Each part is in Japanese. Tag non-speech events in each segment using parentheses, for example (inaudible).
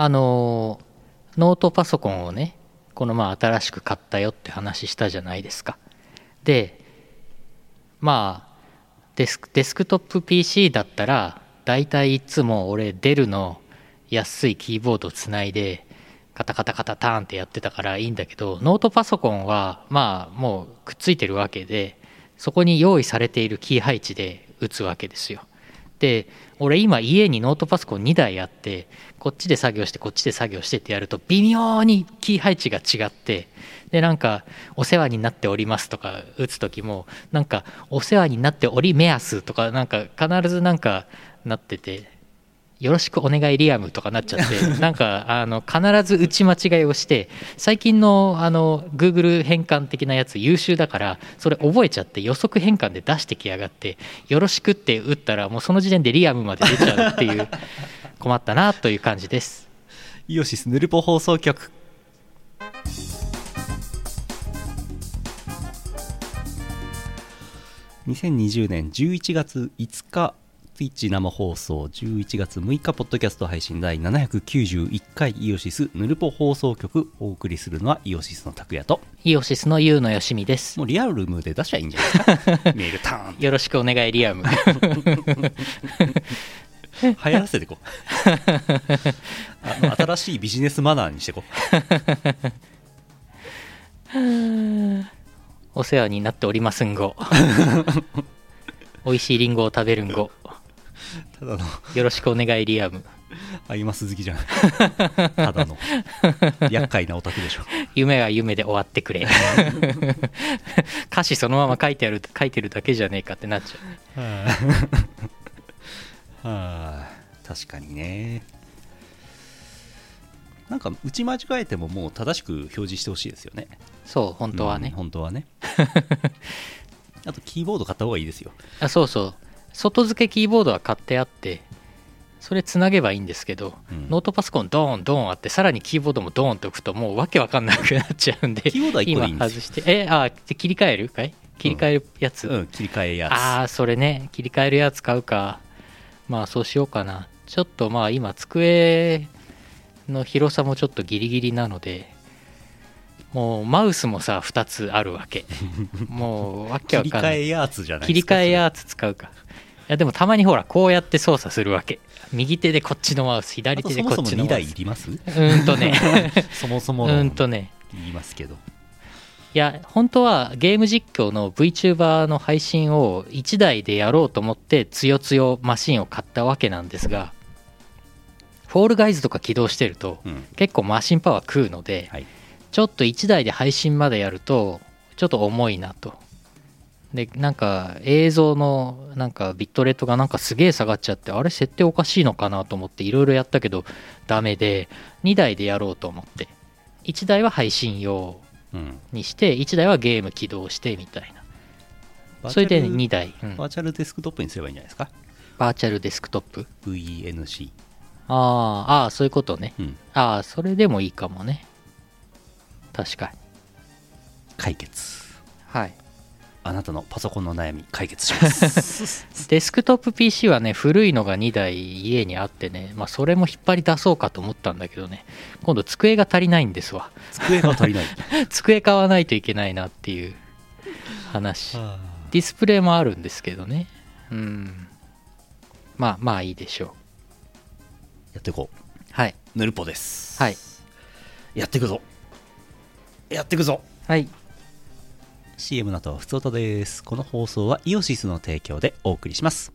あのノートパソコンをねこのまあ新しく買ったよって話したじゃないですか。でまあデスクデスクトップ PC だったら大体いつも俺デルの安いキーボードつないでカタカタカタターンってやってたからいいんだけどノートパソコンはまあもうくっついてるわけでそこに用意されているキー配置で打つわけですよ。で俺今家にノートパソコン2台あってこっちで作業してこっちで作業してってやると微妙にキー配置が違ってでなんか「お世話になっております」とか打つ時もなんか「お世話になっており目安」とかなんか必ずなんかなってて。よろしくお願いリアムとかなっちゃって (laughs) なんかあの必ず打ち間違いをして最近のあの Google 変換的なやつ優秀だからそれ覚えちゃって予測変換で出してきやがってよろしくって打ったらもうその時点でリアムまで出ちゃうっていう (laughs) 困ったなという感じです。イオシスヌルポ放送局。2020年11月5日 Twitch 生放送11月6日ポッドキャスト配信第791回イオシスヌルポ放送局お送りするのはイオシスの拓也とイオシスのユウのよしみです。もうリアルムで出しゃいいんじゃないですか？メールターンよろしくお願いリアム。流行らせてこう。(laughs) あの新しいビジネスマナーにしてこう。(laughs) お世話になっておりますんご。(laughs) 美味しいリンゴを食べるんごただの。よろしくお願いリアム。アイマス好きじゃん。(laughs) ただの。厄介なオタクでしょ。夢は夢で終わってくれ。(laughs) 歌詞そのまま書いてある書いてるだけじゃねえかってなっちゃう。はあ、はあ、確かにね。なんか打ち間違えてももう正しく表示してほしいですよね。そう本当はうんね、本当はね。(laughs) あとキーボード買った方がいいですよ。あそうそう外付けキーボードは買ってあってそれつなげばいいんですけど、うん。ノートパソコンドーンドーンあってさらにキーボードもドーンって置くともうわけわかんなくなっちゃうんでキーボードは今外してえあで切り替える？かい切り替えるやつ、うん。切り替えやつああそれね切り替えるやつ買うか。まあそうしようかな。ちょっとまあ今机の広さもちょっとギリギリなのでもうマウスもさ2つあるわけ。(laughs) もうわけ切りわかんない。替えやつじゃない切り替えやつ使うか。いやでもたまにほらこうやって操作するわけ。右手でこっちのマウスあ左手でとそもそも2こっちのマウス。台いります？うーんとね。(laughs) そもそもうんとね。言いますけど。いや本当はゲーム実況の VTuber の配信を1台でやろうと思ってつよつよマシンを買ったわけなんですがフォールガイズとか起動してるとうん。結構マシンパワー食うのではい。ちょっと1台で配信までやるとちょっと重いなとでなんか映像のなんかビットレートがなんかすげえ下がっちゃってあれ設定おかしいのかなと思っていろいろやったけどダメで2台でやろうと思って。1台は配信用うん。にして1台はゲーム起動してみたいな。それで2台、うん。バーチャルデスクトップにすればいいんじゃないですか？バーチャルデスクトップ。VNC あーあーそういうことね。うん。ああそれでもいいかもね。確かに。解決。はいあなたのパソコンの悩み解決します。(laughs) デスクトップ PC はね古いのが2台家にあってねまあそれも引っ張り出そうかと思ったんだけどね。今度机が足りないんですわ。机が足りない。(laughs) 机買わないといけないなっていう話。ディスプレイもあるんですけどね。うん。まあまあいいでしょう。やっていこう。はい。ヌルポです。はい。やっていくぞ。やっていくぞ。はい CM の後ふつおたです。この放送はイオシスの提供でお送りします。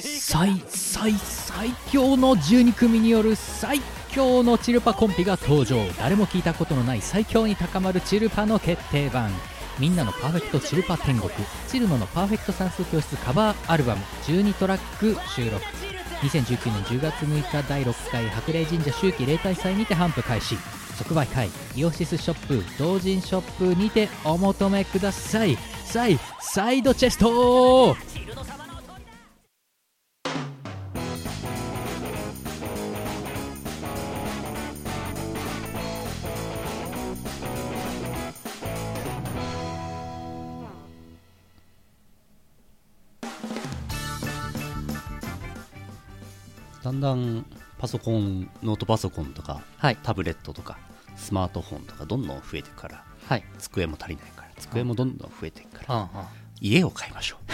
最最最強の12組による最強のチルパコンピが登場。誰も聞いたことのない最強に高まるチルパの決定版。みんなのパーフェクトチルパ天国チルノのパーフェクト算数教室カバーアルバム12トラック収録。2019年10月6日第6回白麗神社秋季例大祭にて頒布開始。即売会イオシスショップ同人ショップにてお求めください。サイサイドチェストだんパソコンノートパソコンとかはい。タブレットとかスマートフォンとかどんどん増えていくからはい。机も足りないから机もどんどん増えていくから家を買いましょ (laughs)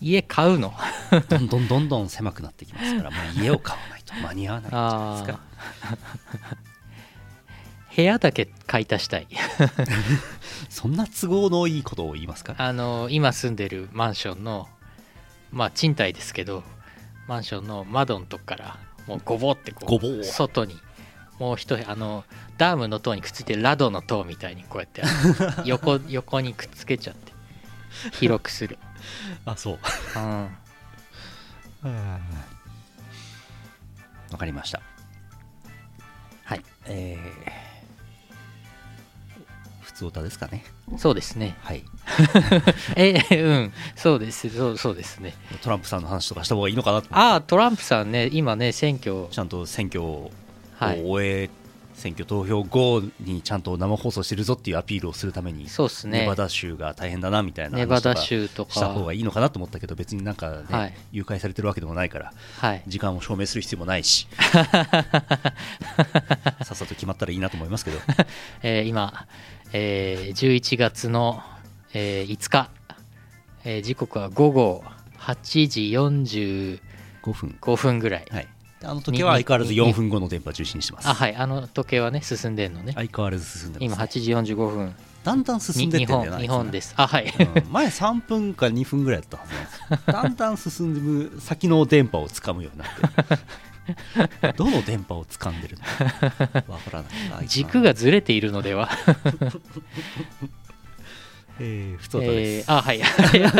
家買うの？うどんどんどんどん狭くなってきますからもう家を買わないと間に合わないんじゃないですか。(laughs) 部屋だけ買い足したい。(laughs) そんな都合のいいことを言いますか？あの今住んでるマンションのまあ賃貸ですけどマンションの窓のとこからもうゴボってこう外にもう一部あのダームの塔にくっついてるラドの塔みたいにこうやって (laughs) 横横にくっつけちゃって広くする、(laughs) あそう。うん、わかりました。はい。えー、普通歌ですかね。そうですね。はい。(laughs) えうん。そうです。そうそうですね。トランプさんの話とかした方がいいのかなとああトランプさんね今ね選挙ちゃんと選挙をはい。終え、選挙投票後にちゃんと生放送してるぞっていうアピールをするためにそうですね。ネバダ州が大変だなみたいなネバダ州とか。した方がいいのかなと思ったけど別になんかね、はい。誘拐されてるわけでもないからはい。時間を証明する必要もないし (laughs) さっさと決まったらいいなと思いますけど。(laughs) えー今、えー11月の、えー5日、えー時刻は午後8時45 5分。分。ぐらい、はい。であの時は相変わらず4分後の電波重視にしてます。あはい。あの時計はね進んでんのね、相変わらず進んでます、今ね、8時45分。だんだん進んでってんだよな本日本です。あはい、うん。前3分か2分ぐらいだったはずなんです。よ (laughs) だんだん進んでむ先の電波をつかむようになって (laughs) どの電波を掴んでるの (laughs) わからないな軸がずれているのでは、(laughs) えー、普通でえす、ーあはい。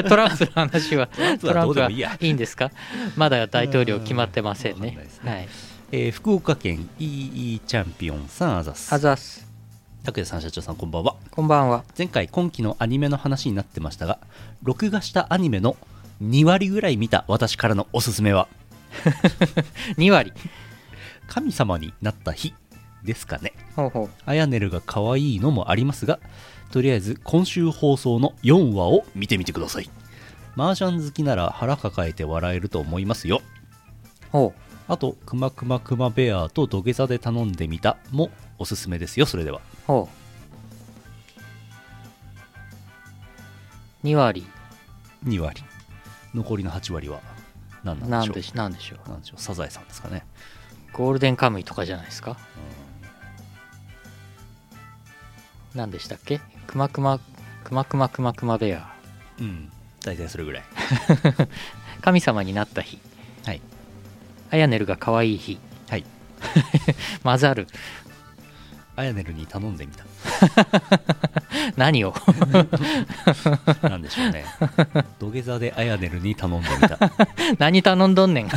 トランプの話はプはどうでもいいんですか？まだ大統領決まってませんね。ね。はい。えー福岡県 EE チャンピオンさんあざす。あざっす。拓也さん社長さんこんばんは。こんばんは。前回今期のアニメの話になってましたが録画したアニメの2割ぐらい見た私からのおすすめは (laughs) 2割。神様になった日ですかね。ほうほう。アヤネルが可愛いのもありますがとりあえず今週放送の4話を見てみてください。麻雀好きなら腹抱えて笑えると思いますよ。ほう。あとくまくまくまベアと土下座で頼んでみたもおすすめですよ。それでは。ほう。2割。2割。残りの8割は？何ななんんでしょでしなんでしょう。うなんでしょう。サザエさんですかね。ゴールデンカムイとかじゃないですか？何でしたっけ？くまくまくまくまくまくまベア。うん。大体それぐらい。(laughs) 神様になった日。はい。アヤネルが可愛い日。はい。混 (laughs) ざる。アヤネルに頼んでみた (laughs) 何を？(laughs) なんでしょうね。土下座でアヤネルに頼んでみた。(laughs) 何頼んどんねん。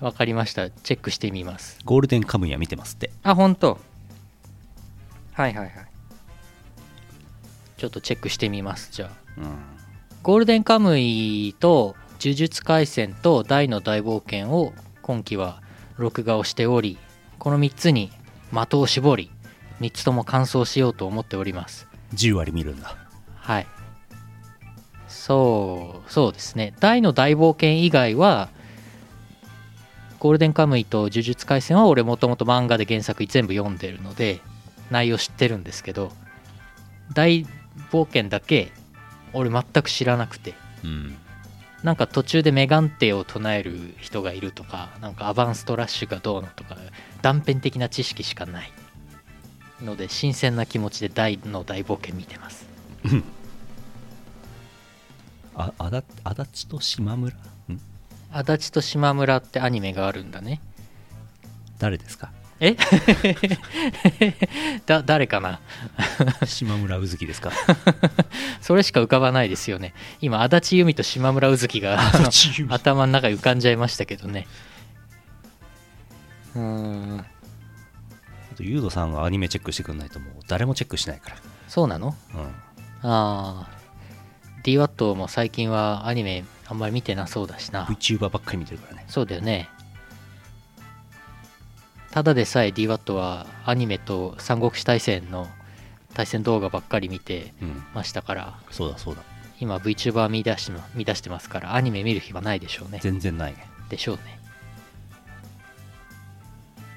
わかりました。チェックしてみます。ゴールデンカムイは見てますって。あ本当。はいはいはい。ちょっとチェックしてみますじゃあ。うん。ゴールデンカムイと呪術廻戦と大の大冒険を今期は録画をしておりこの3つに的を絞り3つとも完走しようと思っております。10割見るんだ。はい。そうそうですね。大の大冒険以外はゴールデンカムイと呪術廻戦は俺もともと漫画で原作全部読んでるので内容知ってるんですけど大冒険だけ俺全く知らなくて。うん。なんか途中でメガンテを唱える人がいるとかなんかアバンストラッシュがどうのとか断片的な知識しかない。ので新鮮な気持ちで大の大冒険見てます。(laughs) ああだ足立と島村？ん？足立と島村ってアニメがあるんだね。誰ですか？え？(laughs) だ誰かな？島村うずきですか？(laughs) それしか浮かばないですよね。今足立由美と島村うずきが頭の中に浮かんじゃいましたけどねうーん。あとユードさんがアニメチェックしてくんないともう誰もチェックしないから。そうなの？うん。ああ DWAT も最近はアニメあんまり見てなそうだしな。VTuber ばっかり見てるからね。そうだよね。ただでさえ DWAT はアニメと三国志大戦の対戦動画ばっかり見てうん。ましたから。そうだそうだ。今 VTuber 見出しま見出してますからアニメ見る暇ないでしょうね。全然ない。ねでしょうね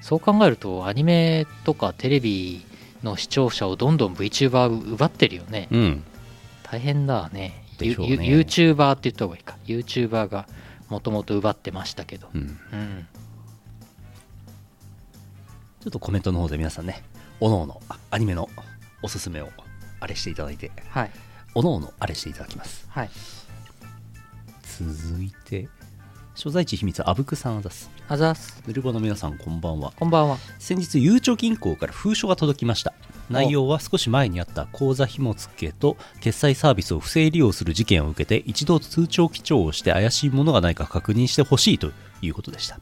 そう考えるとアニメとかテレビの視聴者をどんどん VTuber 奪ってるよね。うん。大変だね。ね。ユ YouTuber って言った方がいいか。YouTuber がもともと奪ってましたけど。うん。うん。ちょっとコメントの方で皆さんねおのおのあアニメのおすすめをあれしていただいて。はい。おのおのあれしていただきます。はい。続いて所在地秘密あぶくさんあざすあざっす。ヌルボの皆さんこんばんは。こんばんは。先日ゆうちょ銀行から封書が届きました。内容は少し前にあった口座紐付けと決済サービスを不正利用する事件を受けて一度通帳記帳をして怪しいものがないか確認してほしいということでした。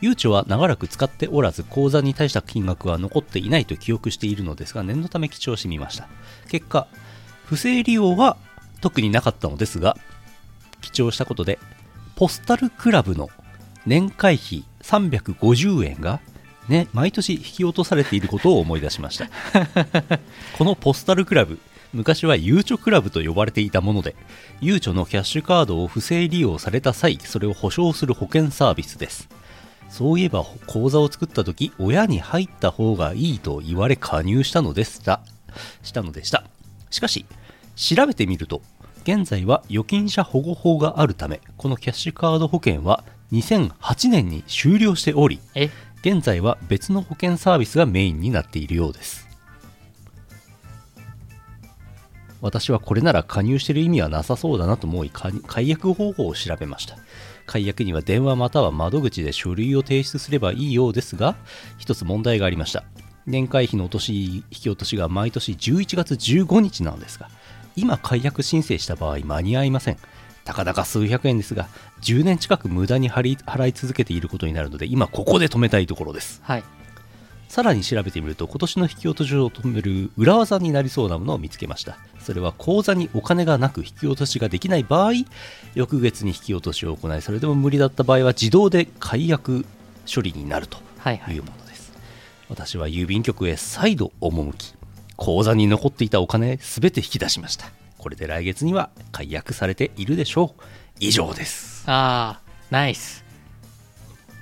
ゆうちょは長らく使っておらず口座に対した金額は残っていないと記憶しているのですが念のため記帳してみました。結果不正利用は特になかったのですが記帳したことでポスタルクラブの年会費350円が、ね、毎年引き落とされていることを思い出しました。(laughs) このポスタルクラブ昔はゆうちょクラブと呼ばれていたものでゆうちょのキャッシュカードを不正利用された際それを保証する保険サービスです。そういえば口座を作った時親に入った方がいいと言われ加入したのでした。したのでした。しかし調べてみると現在は預金者保護法があるためこのキャッシュカード保険は2008年に終了しておりえ？現在は別の保険サービスがメインになっているようです。私はこれなら加入している意味はなさそうだなと思いか解約方法を調べました。解約には電話または窓口で書類を提出すればいいようですが一つ問題がありました。年会費の落とし引き落としが毎年11月15日なのですが今解約申請した場合間に合いませんたかだか数百円ですが10年近く無駄に払い払い続けていることになるので今ここで止めたいところです。はい。さらに調べてみると今年の引き落としを止める裏技になりそうなものを見つけました。それは口座にお金がなく引き落としができない場合翌月に引き落としを行いそれでも無理だった場合は自動で解約処理になるとはいはい。いうものです、私は郵便局へ再度赴き口座に残っていたお金すべて引き出しましたこれで来月には解約されているでしょう。以上です。ああナイス。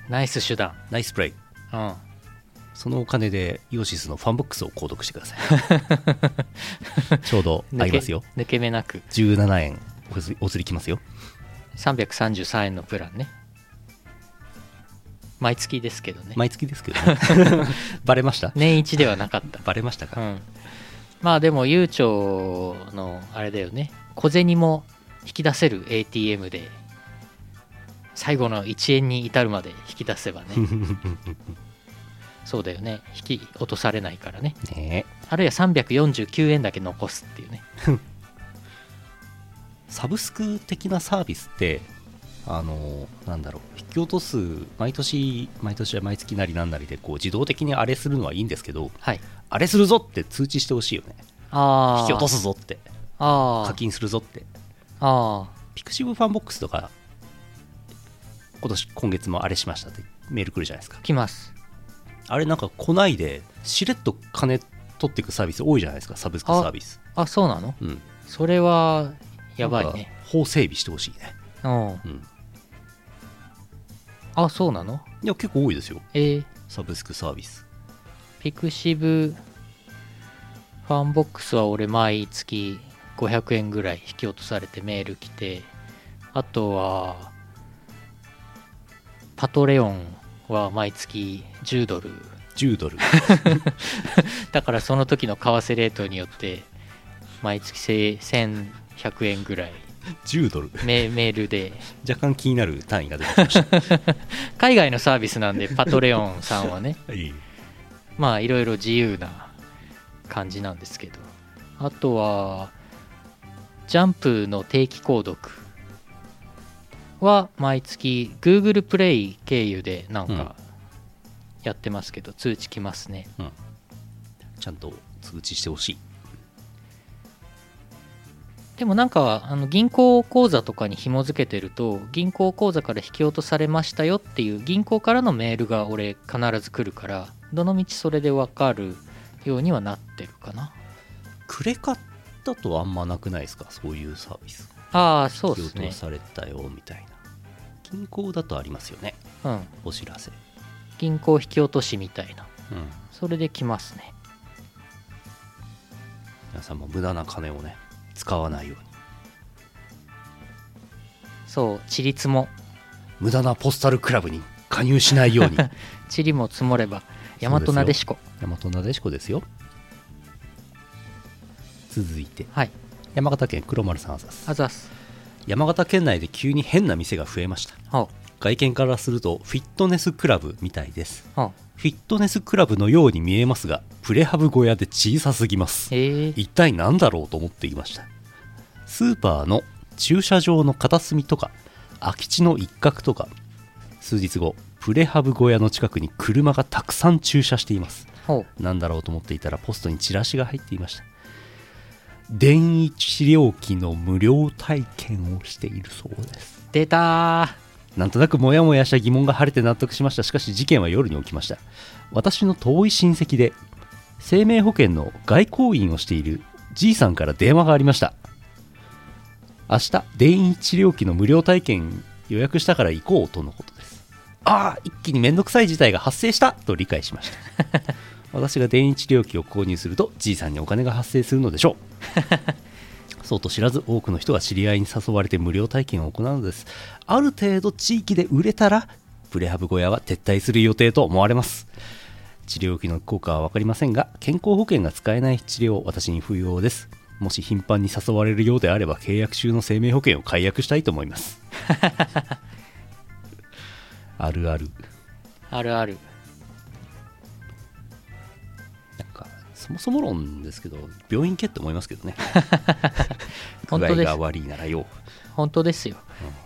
ナイス手段。ナイスプレイ。うん。そのお金でイオシスのファンボックスを購読してください。(laughs) ちょうど合いますよ。抜け目なく。17円。お釣りお釣りきますよ333円のプランね。毎月ですけどね。毎月ですけど、ね、(laughs) バレました？年一ではなかった。バレましたか、うんまあでも悠長のあれだよね。小銭も引き出せる ATM で最後の1円に至るまで引き出せばね。(laughs) そうだよね。引き落とされないからね。ね。えあるいは349円だけ残すっていうね。(laughs) サブスク的なサービスってあのなんだろう。引き落とす毎年毎年は毎月なりなんなりでこう自動的にあれするのはいいんですけどはいあれするぞって通知してほしいよね。ああ引き落とすぞって。あ課金するぞって。ああピクシブファンボックスとか今年今月もあれしましたってメール来るじゃないですか。あ来ます。あれなんか来ないでしれっと金取っていくサービス多いじゃないですかサブスクサービス。あそうなの？うん。それはやばいね。法整備してほしいね。うん。うん。あそうなの？いや結構多いですよ。えー、サブスクサービスピクシブファンボックスは俺毎月500円ぐらい引き落とされてメール来てあとはパトレオンは毎月10ドル。10ドル。(laughs) だからその時の為替レートによって毎月せ1100円ぐらい。10ドル。メメールで。若干気になる単位が出てきました。(laughs) 海外のサービスなんでパトレオンさんはね。は (laughs) いまあいろいろ自由な感じなんですけど。あとはジャンプの定期購読。は毎月 Google プレイ経由でなんかやってますけど、通知来ますね。ちゃんと通知してほしい。でもなんかあの銀行口座とかに紐付けてると銀行口座から引き落とされましたよっていう銀行からのメールが俺必ず来るからどのみちそれで分かるようにはなってるかな？クレカっだとあんまなくないですか？そういうサービス。ああそうですね。落とされたよみたいな。銀行だとありますよね。うん。お知らせ。銀行引き落としみたいな。うん。それで来ますね。皆さんも無駄な金をね使わないように。そうちりつも無駄なポスタルクラブに加入しないように。(laughs) ちりも積もれば大和なでしこ。大和なでしこですよ。続いて。はい。山形県黒丸さんあざす。あざっす。山形県内で急に変な店が増えました。ほ外見からするとフィットネスクラブみたいです。フィットネスクラブのように見えますがプレハブ小屋で小さすぎます。え。ー、一体何だろうと思っていました。スーパーの駐車場の片隅とか空き地の一角とか数日後プレハブ小屋の近くに車がたくさん駐車しています。何だろうと思っていたらポストにチラシが入っていました。電位治療器の無料体験をしているそうです。出たー。なんとなくモヤモヤした疑問が晴れて納得しました。しかし事件は夜に起きました。私の遠い親戚で生命保険の外交員をしているじいさんから電話がありました。明日電位治療器の無料体験予約したから行こうとのことですああ一気に面倒くさい事態が発生したと理解しました。(laughs) 私が電位治療器を購入するとじいさんにお金が発生するのでしょう。(laughs) そうと知らず多くの人が知り合いに誘われて無料体験を行うのです。ある程度地域で売れたらプレハブ小屋は撤退する予定と思われます。治療費の効果は分かりませんが健康保険が使えない治療私に不要です。もし頻繁に誘われるようであれば契約中の生命保険を解約したいと思います (laughs) あるある。あるある。なんかそもそも論ですけど病院行けって思いますけどね。具 (laughs) 本当です。合が悪いならよ本当ですよ、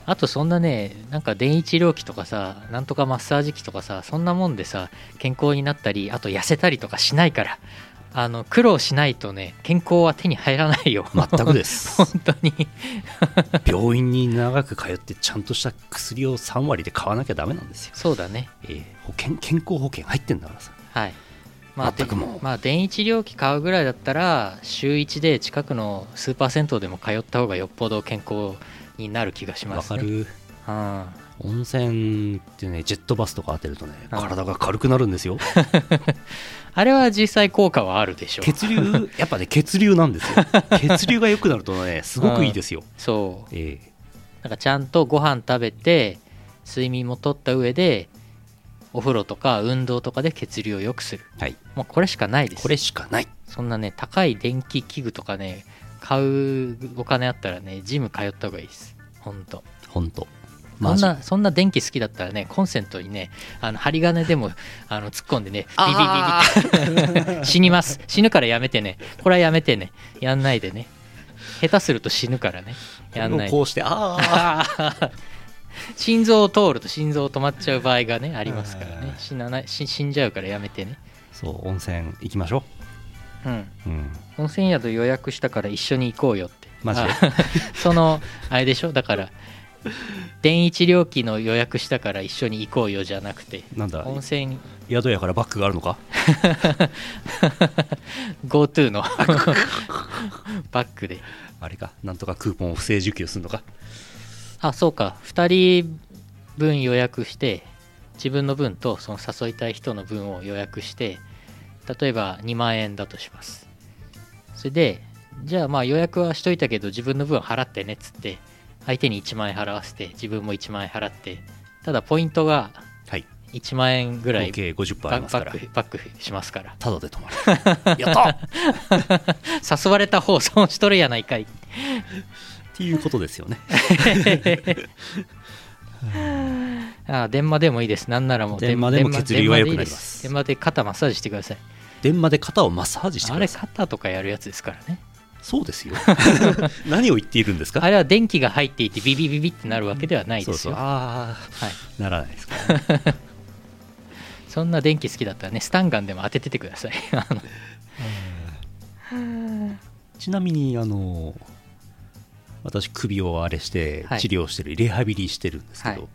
あとそんなねなんか電位治療器とかさなんとかマッサージ機とかさそんなもんでさ健康になったりあと痩せたりとかしないからあの苦労しないとね健康は手に入らないよ。全くです。(laughs) 本当に。(laughs) 病院に長く通ってちゃんとした薬を3割で買わなきゃダメなんですよ、そうだね。えー保険健康保険入ってんだからさ。はい。まあ、全くもまあ電位治療器買うぐらいだったら週1で近くのスーパー銭湯でも通った方がよっぽど健康になる気がしますね。わかる。うん。温泉ってねジェットバスとか当てるとねうん。体が軽くなるんですよ (laughs) あれは実際効果はあるでしょう。血流？(laughs) やっぱね血流なんですよ。(laughs) 血流が良くなるとねすごくいいですよ、そう。えなんかちゃんとご飯食べて睡眠もとった上でお風呂とか運動とかで血流を良くする。ーはい。もうこれしかないです。これしかない。そんなね高い電気器具とかね買うお金あったらねジム通った方がいいです。ほんと。ほんとそんなそんな電気好きだったらねコンセントにねあの針金でもあの突っ込んでねビビビビ (laughs) 死にます。死ぬからやめてね。これはやめてね。やんないでね。下手すると死ぬからね。やんないこうしてああ (laughs) 心臓を通ると心臓止まっちゃう場合がねありますからね。死なない死死んじゃうからやめてね。そう温泉行きましょう。ん。ううん。温泉宿予約したから一緒に行こうよって。マジで？あそのあれでしょ？だから (laughs) 電位治療器の予約したから一緒に行こうよじゃなくて。なんだ？温泉。宿屋からバッグがあるのか？(laughs) GoTo の。(laughs) バッグで。あれか。なんとかクーポンを不正受給するのか？あそうか。2人分予約して自分の分とその誘いたい人の分を予約して例えば2万円だとします。それでじゃあまあ予約はしといたけど自分の分払ってねっつって相手に1万円払わせて自分も1万円払ってただポイントがはい。1万円ぐらい合計50%あバりますから。バックバックしますから。ただで泊まる。(laughs) やったっ誘われた方損しとるやないかい。ていうことですよね。(laughs) ああ電話でもいいです。なんならもう電話でも血流が良くなります。電話で肩マッサージしてください。電話で肩をマッサージしてあれください。肩とかやるやつですからねそうですよ。(laughs) 何を言っているんですか？あれは電気が入っていてビビビビってなるわけではないですよ。そうそう。あはい、あならないですか。ら、ね、そんな電気好きだったらねスタンガンでも当てててください。(laughs) ちなみにあの私首をあれしてはい。治療してる、リハビリしてるんですけど、はい。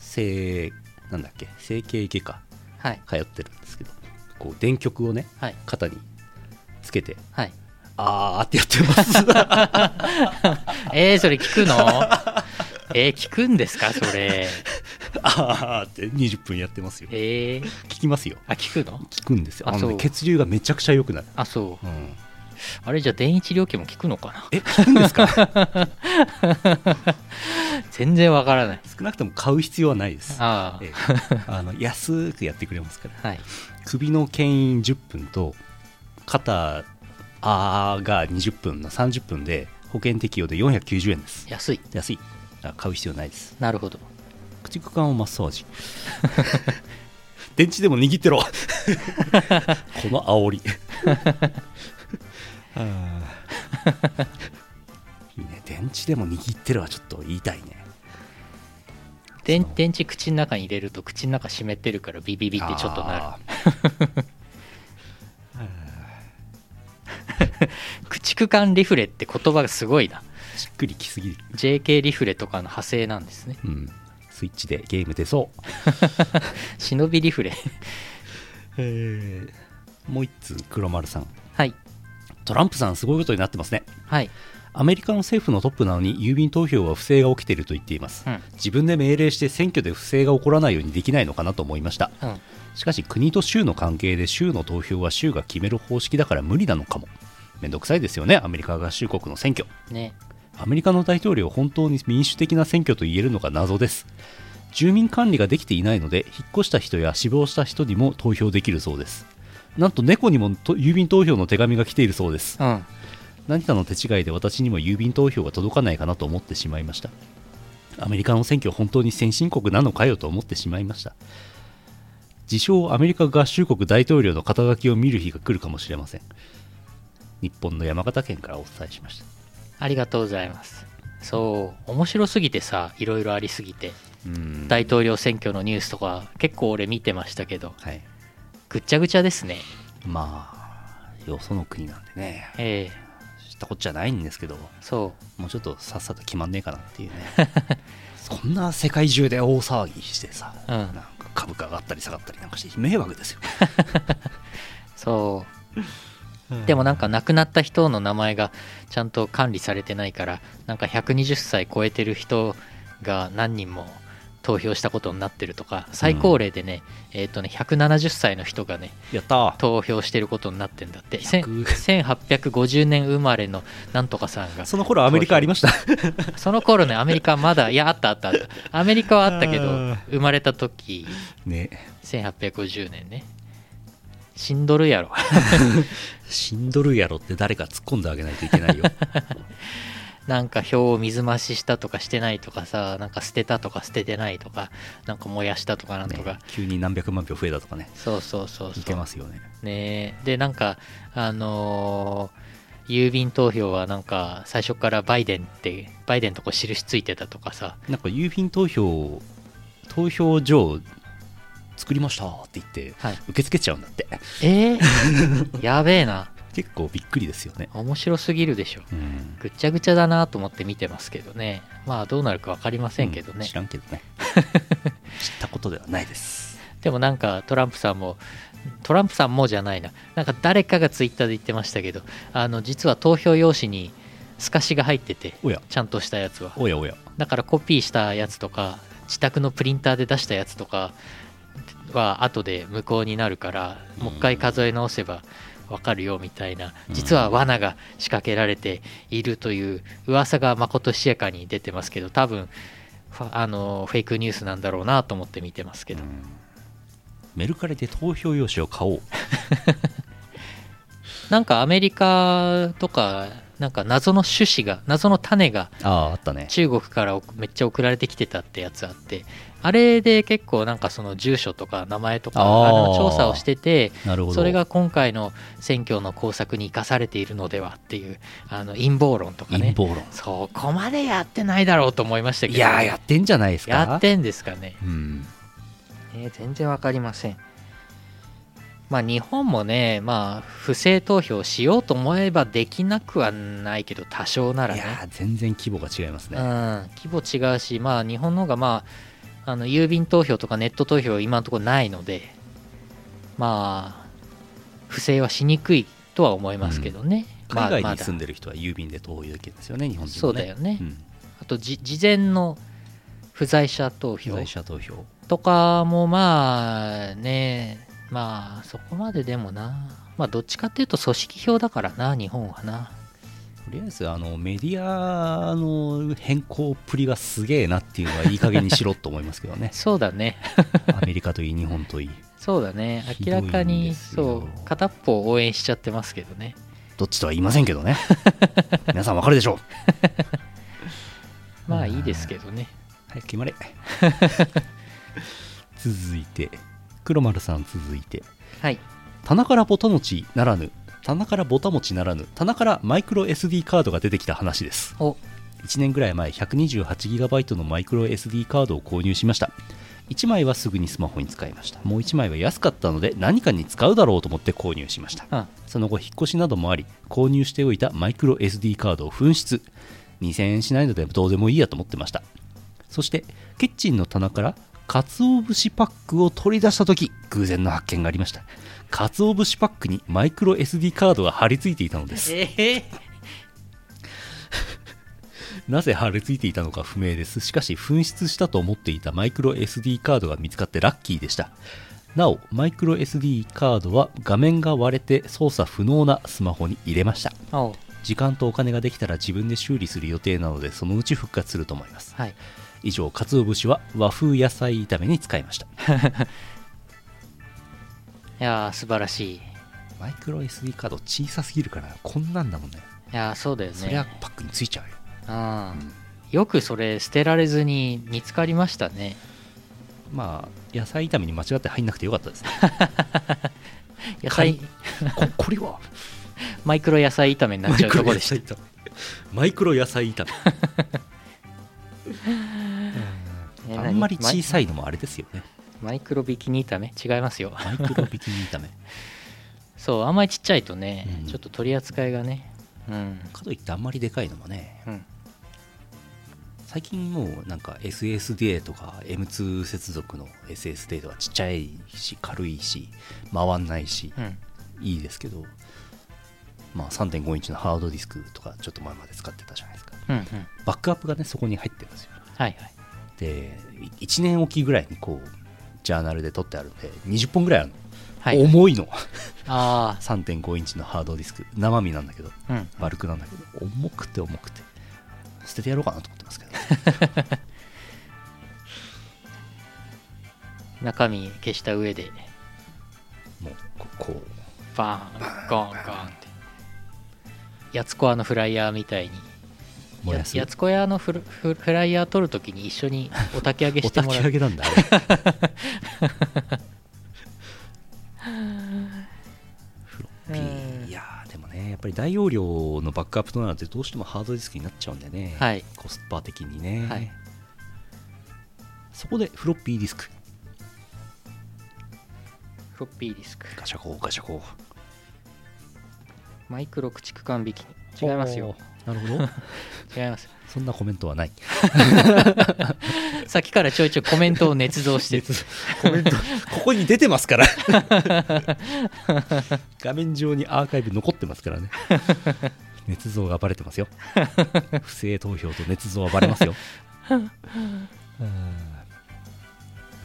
整なんだっけ？整形外科はい。通ってるんですけどこう電極をねはい。肩につけてはいあーってやってます。(laughs) えー、それ聞くの？えー、聞くんですか？それ。あーって20分やってますよ。えー、聞きますよ。あ聞くの？聞くんですよ。あの、ね、血流がめちゃくちゃ良くなる、あそう。うん、あれじゃあ電位治療器も聞くのかな？え聞くんですか？(laughs) 全然わからない。少なくとも買う必要はないです。あええ。あの安くやってくれますから。あはい。首の牽引10分と肩あーが20分の30分で保険適用で490円です。安い。安い。あ買う必要ないです。なるほど。駆逐艦をマッサージ。(laughs) 電池でも握ってろ。(laughs) この煽り。(laughs) いいね。電池でも握ってるはちょっと言いたいね。電電池口の中に入れると口の中湿ってるからビビビってちょっとなるあ駆逐艦リフレって言葉がすごいな。ーしっくりきすぎる。JK リフレとかの派生なんですね。うん。スイッチでゲーム出そう。(laughs) 忍びリフレ。(laughs) えーもう一通黒丸さん。はい。トランプさんすごいことになってますね。はい。アメリカの政府のトップなのに郵便投票は不正が起きていると言っています、うん。自分で命令して選挙で不正が起こらないようにできないのかなと思いました。うん。しかし国と州の関係で州の投票は州が決める方式だから無理なのかもめんどくさいですよねアメリカ合衆国の選挙。ね。アメリカの大統領本当に民主的な選挙と言えるのか謎です。住民管理ができていないので引っ越した人や死亡した人にも投票できるそうです。なんと猫にもと郵便投票の手紙が来ているそうです。うん。何かの手違いで私にも郵便投票が届かないかなと思ってしまいました。アメリカの選挙本当に先進国なのかよと思ってしまいました。自称アメリカ合衆国大統領の肩書きを見る日が来るかもしれません日本の山形県からお伝えしました。ありがとうございます。そう面白すぎてさいろいろありすぎてうん。大統領選挙のニュースとか結構俺見てましたけどはい。ぐっちゃぐちゃですね。まあよその国なんでね。ええ。知ったこっちゃないんですけどそもうちょっとさっさと決まんねえかなっていうね。(laughs) そんな世界中で大騒ぎしてさ、うん。なんか株価上がったり下がったりなんかして迷惑ですよ、う (laughs) そうでもなんか亡くなった人の名前がちゃんと管理されてないからなんか120歳超えてる人が何人も投票したことになってるとか最高齢でね、えっ、とね170歳の人がねやった。ー投票してることになってんだって。せん100 1850年生まれのなんとかさんがその頃アメリカありました。その頃ねアメリカまだいやあったあった。あったアメリカはあったけど生まれた時。ね。1850年ね死んどるやろ。(laughs) 死んどるやろって誰か突っ込んであげないといけないよ。(laughs) なんか票を水増ししたとかしてないとかさなんか捨てたとか捨ててないとかなんか燃やしたとかなんとか、ね急に何百万票増えたとかね。そうそうそういそう。けますよね。ね。でなんかあのー郵便投票はなんか最初からバイデンってバイデンとこ印ついてたとかさ。なんか郵便投票投票所作りましたって言ってはい。受け付けちゃうんだって。えー、(laughs) やべえな。結構びっくりですよね。面白すぎるでしょ。うん。ぐっちゃぐちゃだなと思って見てますけどね。まあどうなるか分かりませんけどね、うん知らんけどね。(laughs) 知ったことではないです。でもなんかトランプさんもトランプさんもじゃないな。なんか誰かがツイッターで言ってましたけどあの実は投票用紙に透かしが入ってておや。ちゃんとしたやつは。おやおや。だからコピーしたやつとか自宅のプリンターで出したやつとかは後で無効になるからもう一回数え直せばわかるよみたいな実は罠が仕掛けられているという噂がまことしやかに出てますけど多分あのフェイクニュースなんだろうなと思って見てますけど。メルカリで投票用紙を買おう。(laughs) なんかアメリカとかなんか謎の種子が謎の種が中国からめっちゃ送られてきてたってやつあってあれで結構なんかその住所とか名前とかあの調査をしててなるほど。それが今回の選挙の工作に生かされているのではっていうあの陰謀論とかね。陰謀論。そこまでやってないだろうと思いましたけど。いやーやってんじゃないですか？やってんですかね、うん。えー全然わかりません。まあ日本もねまあ不正投票しようと思えばできなくはないけど多少ならね。いやー全然規模が違いますね。うん、規模違うし、まあ、日本の方が、まあ、あの郵便投票とかネット投票、今のところないので、まあ、不正はしにくいとは思いますけどね。海外にまあ住んでる人は郵便で投票できるんですよね、日本人そう。だよね、うんあとじ事前の不在者投票被害者投票。とかもまあねまあそこまででもなまあどっちかっていうと組織票だからな日本はなとりあえずあのメディアの変更っぷりがすげえなっていうのはいい加減にしろと思いますけどね。(laughs) そうだね。アメリカといい日本といいそうだね。明らかにそう片っぽを応援しちゃってますけどね。どっちとは言いませんけどね。(laughs) 皆さんわかるでしょう。(laughs) まあいいですけどね。早く決まれ。続いて。黒丸さん続いて。はい。棚からぼたもちならぬ棚からぼたもちならぬ棚からマイクロ SD カードが出てきた話です。お。1年ぐらい前 128GB のマイクロ SD カードを購入しました。1枚はすぐにスマホに使いました。もう1枚は安かったので何かに使うだろうと思って購入しました。うんその後引っ越しなどもあり購入しておいたマイクロ SD カードを紛失。2000円しないのでどうでもいいやと思ってました。そしてキッチンの棚から鰹節パックを取り出した時偶然の発見がありました鰹節パックにマイクロ SD カードが貼り付いていたのですええ (laughs) なぜ貼り付いていたのか不明です。しかし、紛失したと思っていたマイクロ SD カードが見つかってラッキーでした。なお、マイクロ SD カードは画面が割れて操作不能なスマホに入れました。お時間とお金ができたら自分で修理する予定なので、そのうち復活すると思います。はい以上、鰹節は和風野菜炒めに使いました。(laughs) いやー素晴らしい。いマイクロ SD カード小さすぎるから、こんなんだもんね。やーそうだよね。そりゃパックについちゃうよ。うん。よくそれ捨てられずに見つかりましたね。まあ、野菜炒めに間違って入んなくてよかったですね。(laughs) 野菜。ここれは？(laughs) マイクロ野菜炒めになっちゃうとこでした。マイクロ野菜炒め。(laughs) えあんまり何小さいのもあれですよねマイクロビキニ炒め？違いますよ。マイクロビキニ炒め？(laughs) そうあんまりちっちゃいとね、うん。ちょっと取り扱いがねうん。かといってあんまりでかいのもねうん。最近もうなんか SSD とか M2 接続の SSD とかちっちゃいし軽いし回んないしうん。いいですけどまあ3.5インチのハードディスクとかちょっと前まで使ってたじゃないですか。うんうん。バックアップがねそこに入ってるんですよ。はいはい。で1年おきぐらいにこうジャーナルで撮ってあるんで20本ぐらいあるの、はい。重いの。あ3.5 (laughs) インチのハードディスク。生身なんだけど。あうん。バルクなんだけど。重くて重くて。捨ててやろうかなと思ってますけど。(laughs) 中身消した上で。もうここう。バーン。ゴン。ゴンって。やつこ屋のフライヤーみたいに燃やすやつこ屋のフルフフライヤー撮るときに一緒に (laughs) お焚き上げしてもらう。き上げなんだフロッピうんー。いやーでもねやっぱり大容量のバックアップとなるとどうしてもハードディスクになっちゃうんでね、はい。コスパ的にね、はい。そこでフロッピーディスク。フロッピーディスク。ガシャコーガシャコー。マイクロ駆逐艦引き違いますよなるほど。(laughs) 違います。そんなコメントはない。さっきからちょいちょいコメントを捏造して。るコメント。ここに出てますから。画面上にアーカイブ残ってますからね。捏造がバレてますよ。不正投票と捏造はバレますよ。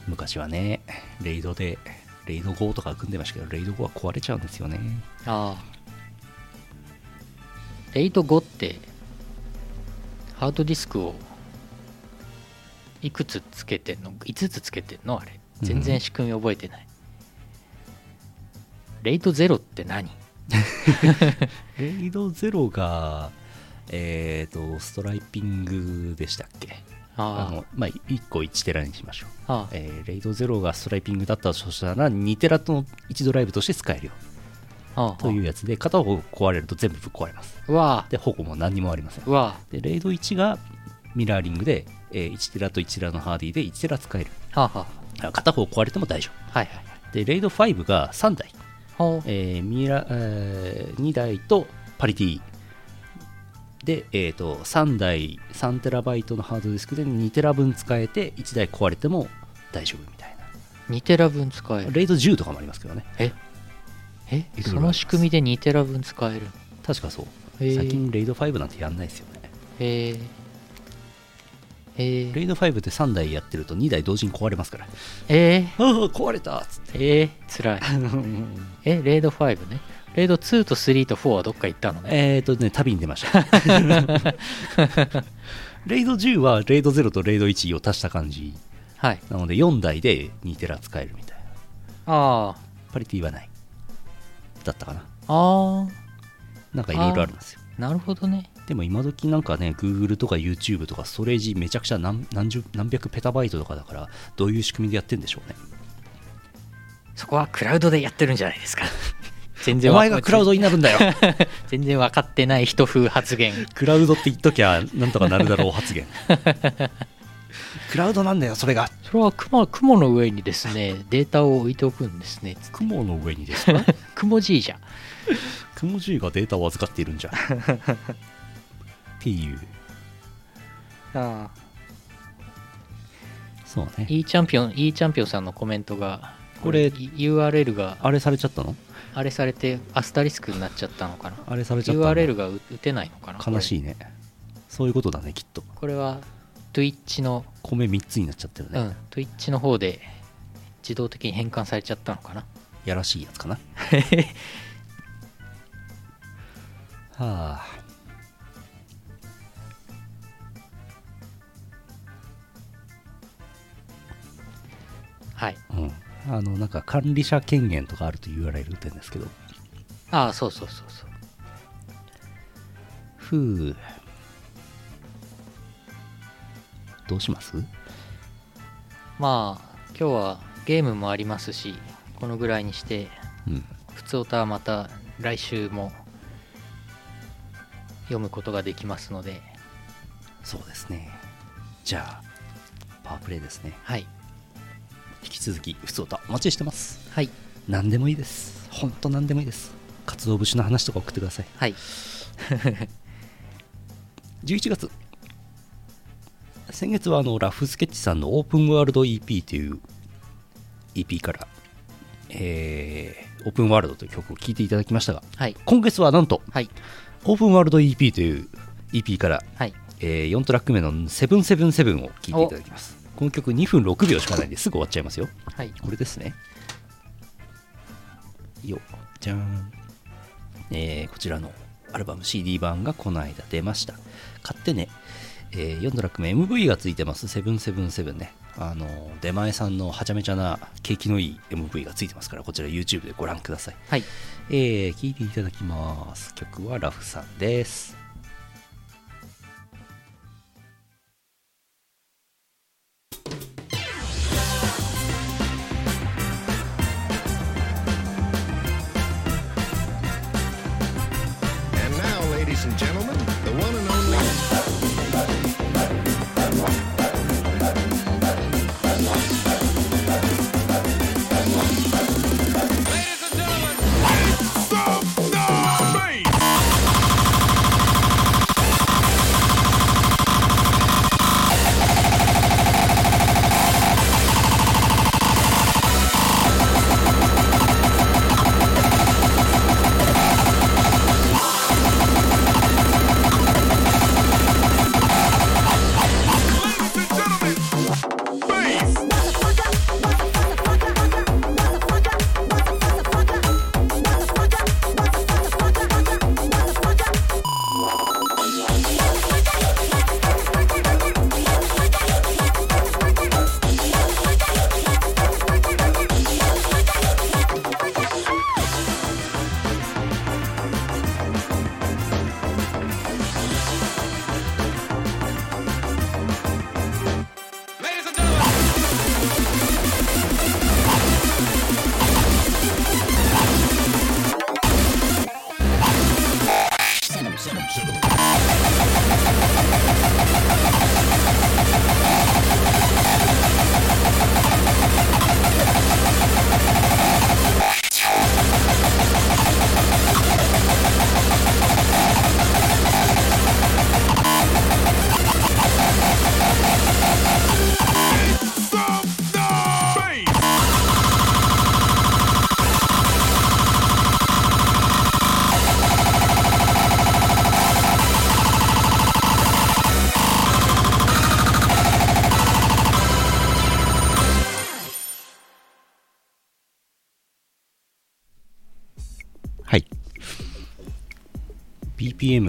昔はねレイドでレイド5とか組んでましたけどレイド5は壊れちゃうんですよね。ああレイド5ってハードディスクをいくつつけてんの？5つつけてんの？あれ。全然仕組み覚えてない、レイド0って何？(laughs) レイド0がえっ、とストライピングでしたっけ？ああのまあ1個1テラにしましょう。えーレイド0がストライピングだったとしたら2テラの1ドライブとして使えるよというやつで片方壊れると全部ぶっ壊れます。で保護も何にもありません。でレイド1がミラーリングで、えー1テラと1テラのハーディで1テラ使える。片方壊れても大丈あはいはいはい。夫でレイド5が3台、えーミラえ2台とパリティ。で、えー、と3台3テラバイトのハードディスクで2テラ分使えて1台壊れても大丈夫みたい2テラ分使える。なレイド10とかもありますけどね。え？えその仕組みで2テラ分使える確確かそう。最近レイド5なんてやんないですよね。へええー、レイド5って3台やってると2台同時に壊れますから。えああ壊れたっつって。ー、えー、つらい。(laughs) えレイド5ね？レイド2と3と4はどっか行ったのね？えーとね旅に出ました。(laughs) レイド10はレイド0とレイド1を足した感じ。はい。なので4台で2テラ使えるみたいな。あパリティはないだったかな。ああなんかいろいろあるんですよ。あなるほどね。でも今時なんかね Google とか YouTube とかストレージめちゃくちゃ何何十何百ペタバイトとかだからどういう仕組みでやってんでしょうね。そこはクラウドでやってるんじゃないですか。(laughs) 全然おわ前がクラウドになるんだよ。(laughs) 全然分かってない人風発言。クラウドって言っときゃなんとかなるだろう発言 (laughs) クラウドなんだよそれが。それは雲雲の上にですねデータを置いておくんですね。雲の上にですか？(laughs) 雲じいじゃ。雲 G がデータを預かっているんじゃ。んっていう。ああ。そうね。E チャンピオン E チャンピオンさんのコメントがこれ URL があれされちゃったの？あれされてアスタリスクになっちゃったのかな？あれされちゃったの URL が打打てないのかな？い悲しいね。そういうことだねきっと。これは Twitch の米3つになっちゃってるね、うん Twitch の方で自動的に変換されちゃったのかな。やらしいやつかな。(laughs) はあ。はい。うん。あのなんか管理者権限とかあると URL 打ってるんですけど。ああそうそうそうそう。ふうどうします？まあ今日はゲームもありますしこのぐらいにしてうん。普通歌はまた来週も読むことができますので。そうですね。じゃあパワープレイですね。はい。引き続き普通歌お待ちしてます。はい。何でもいいです。本当何でもいいです。鰹節の話とか送ってください。はい。(laughs) 11月先月はあのラフスケッチさんのオープンワールド EP という EP から、えーオープンワールドという曲を聴いていただきましたがはい。今月はなんとはい。オープンワールド EP という EP から、はい。えー4トラック目の777を聴いていただきます。この曲2分6秒しかないんですぐ終わっちゃいますよ。はい。これですね。よじゃーん、えーこちらのアルバム CD 版がこの間出ました。買ってね、えー4トラック目 MV がついてます。777ね。あの出前さんのはちゃめちゃな景気のいい MV がついてますからこちら YouTube でご覧ください。はい。えー、聴いていただきます。曲はラフさんです「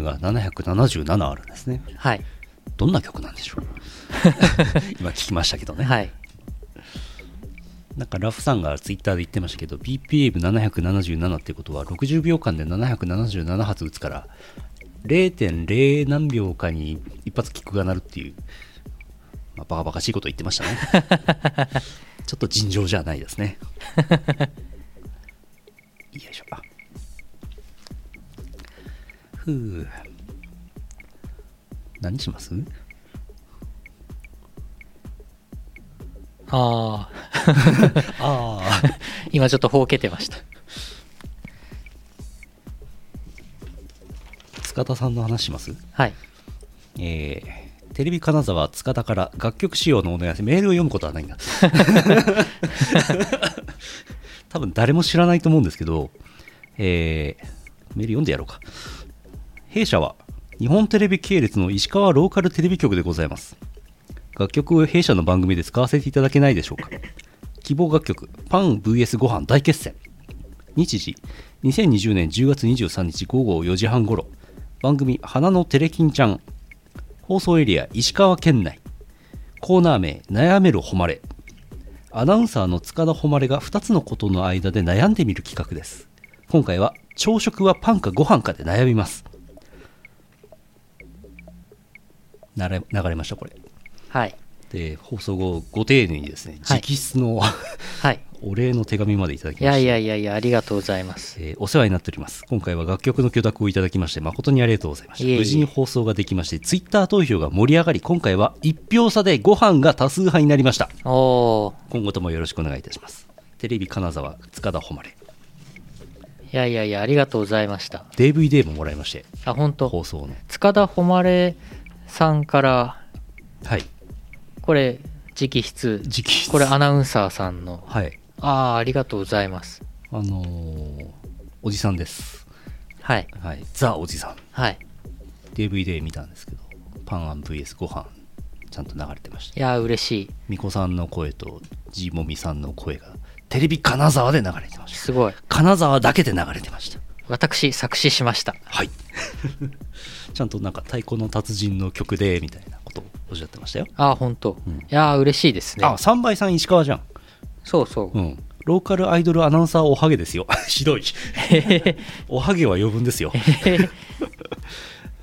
BPM が777あるんですね。はい。どんな曲なんでしょう？(laughs) 今聞きましたけどね、はい。なんかラフさんがツイッターで言ってましたけど BPM777 ってことは60秒間で777発打つから0.0何秒かに一発キックが鳴るっていう、まあ、バカバカしいこと言ってましたね。(laughs) ちょっと尋常じゃないですね。(laughs) よいしょふう。何します？あ (laughs) あああ (laughs) 今ちょっとほうけてました。塚田さんの話します？はい。えーテレビ金沢塚田から楽曲仕様のお願いしメールを読むことはないんだ (laughs) 多分誰も知らないと思うんですけど、えーメール読んでやろうか弊社は日本テレビ系列の石川ローカルテレビ局でございます。楽曲を弊社の番組で使わせていただけないでしょうか。希望楽曲パン VS ご飯大決戦。日時2020年10月23日午後4時半ごろ番組「花のテレキンちゃん」放送エリア石川県内。コーナー名「悩める誉れ」アナウンサーの塚田誉れが2つのことの間で悩んでみる企画です。今回は朝食はパンかご飯かで悩みます。なれ流れましたこれ。はい。で放送後ご丁寧にですねはい。直筆の、はい。(laughs) お礼の手紙までいただきいましたやいやいやいやありがとうございます。えーお世話になっております。今回は楽曲の許諾をいただきまして誠にありがとうございました。無事に放送ができましてツイッター投票が盛り上がり今回は1票差でご飯が多数派になりました。今後ともよろしくお願いいたします。テレビ金沢塚田誉。れいやいやいやありがとうございました。DVD ももらいましてあ本当。放送の。塚田誉さんからはい。これ直筆。直筆。これアナウンサーさんの。はい。ああありがとうございます。あのーおじさんです。はい。はい。ザおじさん。はい。DVD 見たんですけどパン VS ご飯ちゃんと流れてました。いやー嬉しい。みこさんの声とジーモミさんの声がテレビ金沢で流れてました。すごい。金沢だけで流れてました私作詞しました。はい。(laughs) ちゃんとなんか太鼓の達人の曲でみたいなことをおっしゃってましたよ、ああ本当、うん。いやー嬉しいですね。あ3倍さん石川じゃん。そうそう、うん。ローカルアイドルアナウンサーおはげですよ。(laughs) ひどい。(laughs) おはげは余分ですよ。は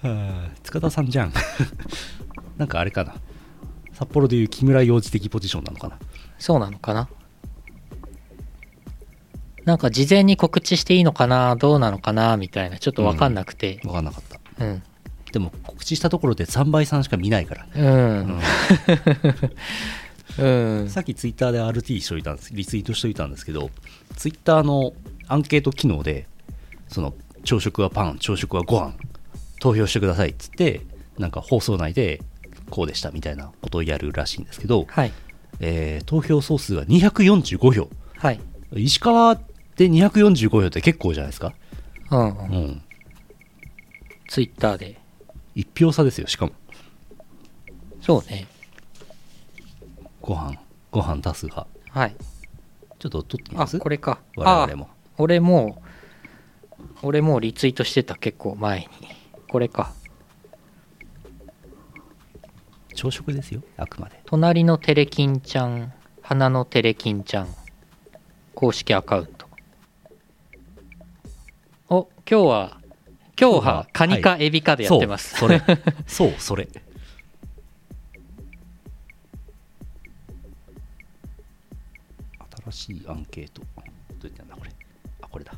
あ塚田さんじゃん。なんかあれかな。札幌でいう木村洋二的ポジションなのかな。そうなのかななんか事前に告知していいのかなどうなのかなみたいなちょっと分かんなくて。分かんなかった。うん。でも告知したところで3倍さんしか見ないから。うん。(laughs) うん、(laughs) さっきツイッターで RT しといたんですリツイートしといたんですけどツイッターのアンケート機能でその朝食はパン朝食はご飯投票してくださいっつってなんか放送内でこうでしたみたいなことをやるらしいんですけど、はい。えー投票総数が245票。はい。石川で245票って結構じゃないですか。うん、う、うん。んツイッターで。1票差ですよしかも。そうね。ご飯ご飯多数派。はい。ちょっと取ってみあます？これか。我々も。あ俺もう俺もうリツイートしてた結構前に。これか。朝食ですよあくまで。隣のテレキンちゃん花のテレキンちゃん公式アカウントお今日は今日ははカニかエビかでやってます、そうそれ。(laughs) そうそれ。新しいアンケート。どうやってやんだこれ。あこれだ。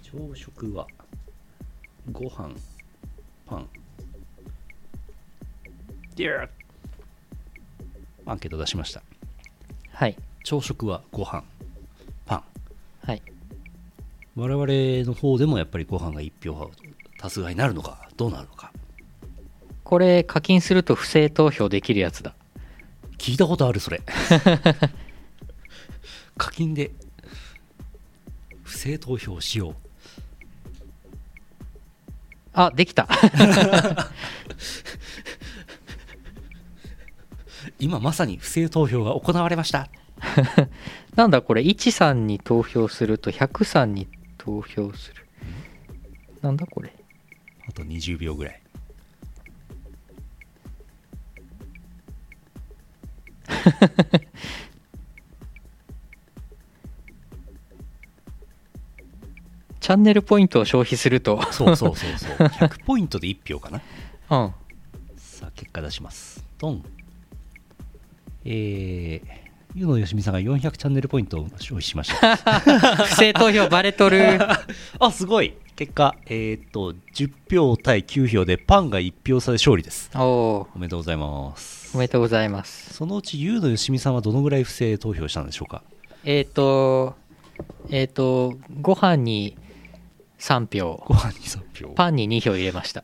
朝食はご飯パン。デューアンケート出しました。はい。朝食はご飯我々の方でもやっぱりご飯が一票派多数派になるのかどうなるのか。これ課金すると不正投票できるやつだ。聞いたことあるそれ。(laughs) 課金で不正投票しよう。あできた。(laughs) 今まさに不正投票が行われました。(laughs) なんだこれ？1さんに投票すると100さんに投票する。なんだこれ。あと20秒ぐらい。(laughs) チャンネルポイントを消費すると。そうそうそうそう。(laughs) 100ポイントで1票かな。うん。さあ結果出します。ドン。えー湯野よしみさんが400チャンネルポイントを消費しました。不正投票バレとる。(laughs) あすごい。結果えーっと10票対9票でパンが1票差で勝利です。おおおめでとうございます。おめでとうございます。そのうち湯野よしみさんはどのぐらい不正投票したんでしょうか？えっ、ー、とえっ、とご飯に3票。ご飯に3票。パンに2票入れました。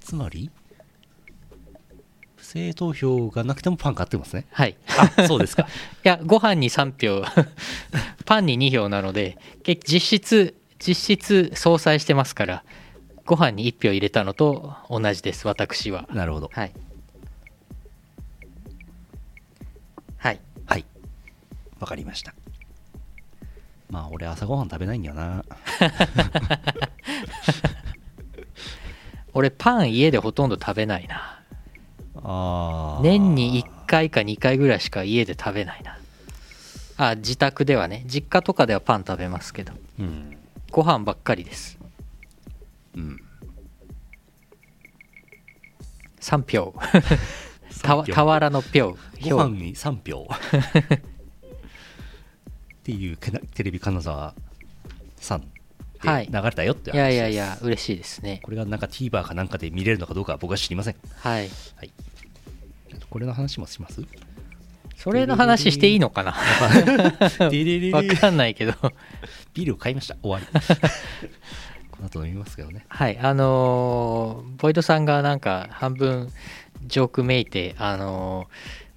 つまり？不正投票がなくてもパン買ってますね。はい。あそうですか。(laughs) いやご飯に3票。(laughs) パンに2票なので結実質実質相殺してますからご飯に1票入れたのと同じです私は。なるほど。はい。はい。はい。わかりました。まあ俺朝ごはん食べないんだよな。(laughs) 俺パン家でほとんど食べないな年に1回か2回ぐらいしか家で食べないな。あ自宅ではね。実家とかではパン食べますけど。うん。ご飯ばっかりです。うん。3票。たわ3票俵の票。ご飯に3票。っていうけなテレビ金沢さんではい。流れたよって話いやいやいや嬉しいですね。これがなんか TVer かなんかで見れるのかどうかは僕は知りません。はい。はいこれの話もします？それの話していいのかな？(laughs) わかんないけど。ビールを買いました。終わり。(laughs) この後飲みますけどね。はい。あのーボイドさんがなんか半分ジョークめいてあの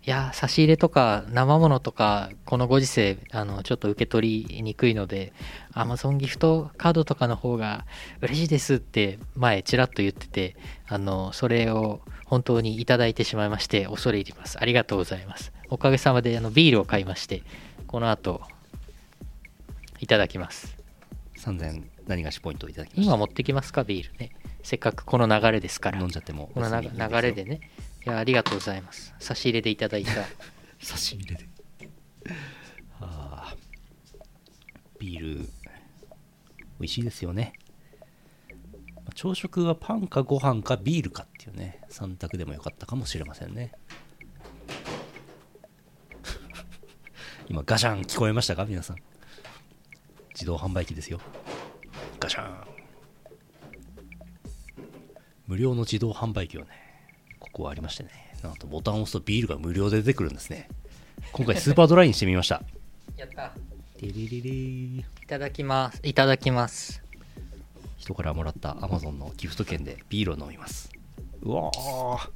ーいや差し入れとか生ものとかこのご時世あのちょっと受け取りにくいので Amazon ギフトカードとかの方が嬉しいですって前ちらっと言っててあのそれを本当にいただいてしまいまして恐れ入ります。ありがとうございます。おかげさまであのビールを買いましてこの後いただきます。3000何がしポイントをいただきました。今持ってきますか？ビールね。せっかくこの流れですから。飲んじゃってもこの流れでね。いやありがとうございます。差し入れでいただいた。(laughs) 差し入れで。あ。ービール美味しいですよね。まあ朝食はパンかご飯かビールかっていうね3択でもよかったかもしれませんね。(laughs) 今ガシャン聞こえましたか皆さん。自動販売機ですよ。ガシャン。無料の自動販売機をねここはありましてね。なんとボタンを押すとビールが無料で出てくるんですね。今回スーパードライにしてみました。やった。いただきます。いただきます人からもらった Amazon のギフト券でビールを飲みます。うわー。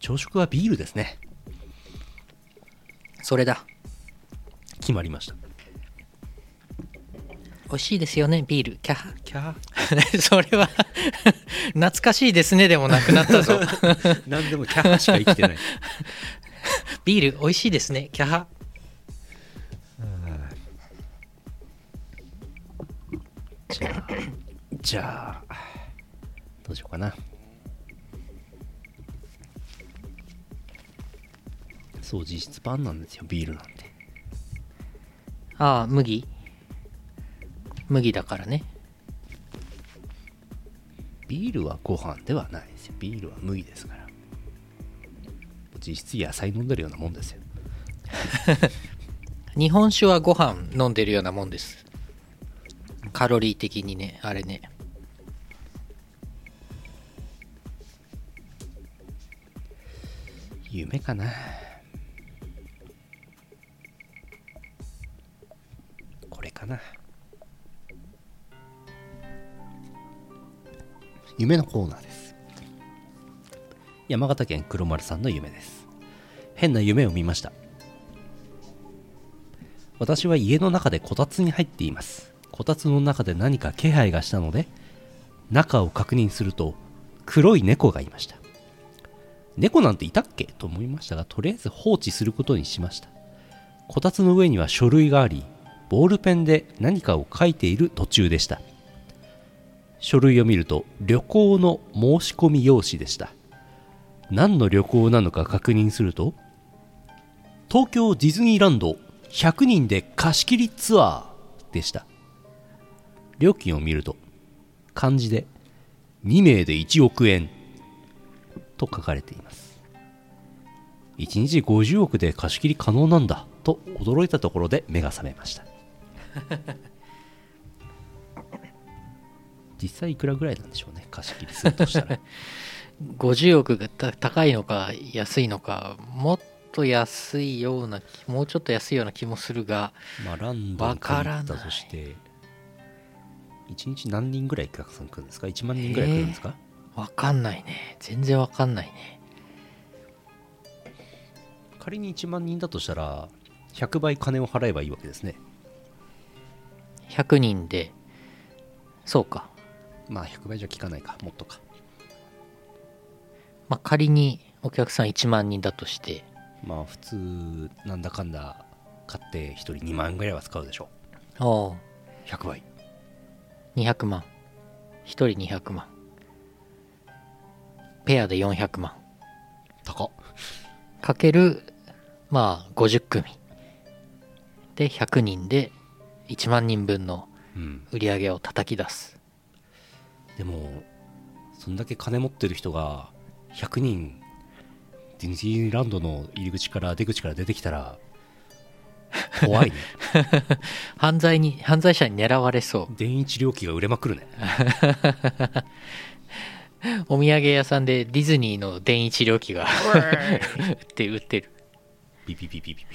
朝食はビールですね。それだ。決まりました。美味しいですよねビール。キャハ。キャ (laughs) それは (laughs) 懐かしいですねでもなくなったぞ。ー (laughs) 何でもキャーしか生きてない。ビール美味しいですねキャハ。じゃあじゃあどうしようかな。そう実質パンなんですよビールなんて。ああ麦。麦だからねビールはご飯ではないですよ。ビールは麦ですから。実質野菜飲んでるようなもんですよ。(laughs) 日本酒はご飯飲んでるようなもんです。カロリー的にねあれね。夢かな。これかな夢のコーナーです。山形県黒丸さんの夢です。変な夢を見ました。私は家の中でこたつに入っています。こたつの中で何か気配がしたので中を確認すると黒い猫がいました。猫なんていたっけと思いましたが、とりあえず放置することにしました。こたつの上には書類があり、ボールペンで何かを書いている途中でした。書類を見ると、旅行の申し込み用紙でした。何の旅行なのか確認すると、東京ディズニーランド100人で貸し切りツアーでした。料金を見ると、漢字で2名で1億円と書かれています。1日50億で貸し切り可能なんだと驚いたところで目が覚めました。実際いくらぐらいなんでしょうね、貸し切りするとしたら。(laughs) 50億がた高いのか安いのかもっと安いような気もうちょっと安いような気もするがまあ、ランドに借りたとして、1日何人ぐらいお客さん来るんですか ?1 万人ぐらい来るんですか、わかんないね全然わかんないね仮に1万人だとしたら、100倍金を払えばいいわけですね。100人でそうかまあ、100倍じゃ効かないか、もっとか。まあ仮にお客さん1万人だとしてまあ、普通、なんだかんだ買って1人2万円ぐらいは使うでしょおうう。100倍。200万1人200万ペアで400万高っ。かけるまあ50組で100人で1万人分のうん。売り上げを叩き出すでも、そんだけ金持ってる人が100人、ディズニーランドの入り口から出口から出てきたら、怖いね。(laughs) 犯罪に犯罪者に狙われそう電一料金が売れまくるね。(laughs) お土産屋さんでディズニーの電一料金が売 (laughs) って売ってるピピピピピピ。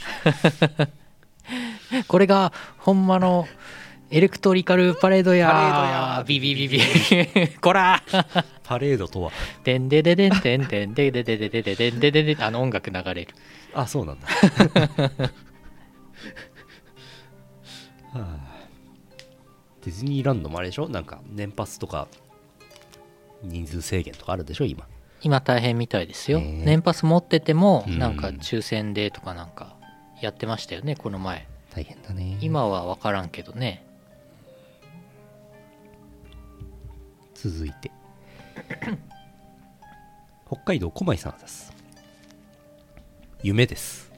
これがほんまのエレクトリカルパレードやパレードやビビビビ (laughs) こらパレードとは？でんでででんでんでんでででででででんででであの音楽流れるあ、そうなんだ。はあディズニーランドもあれでしょなんか年パスとか人数制限とかあるでしょ今。今大変みたいですよへえ年パス持っててもうんなんか抽選でとかなんかやってましたよねこの前大変だね。今は分からんけどね続いて。(coughs) 北海道小井さんです。夢です。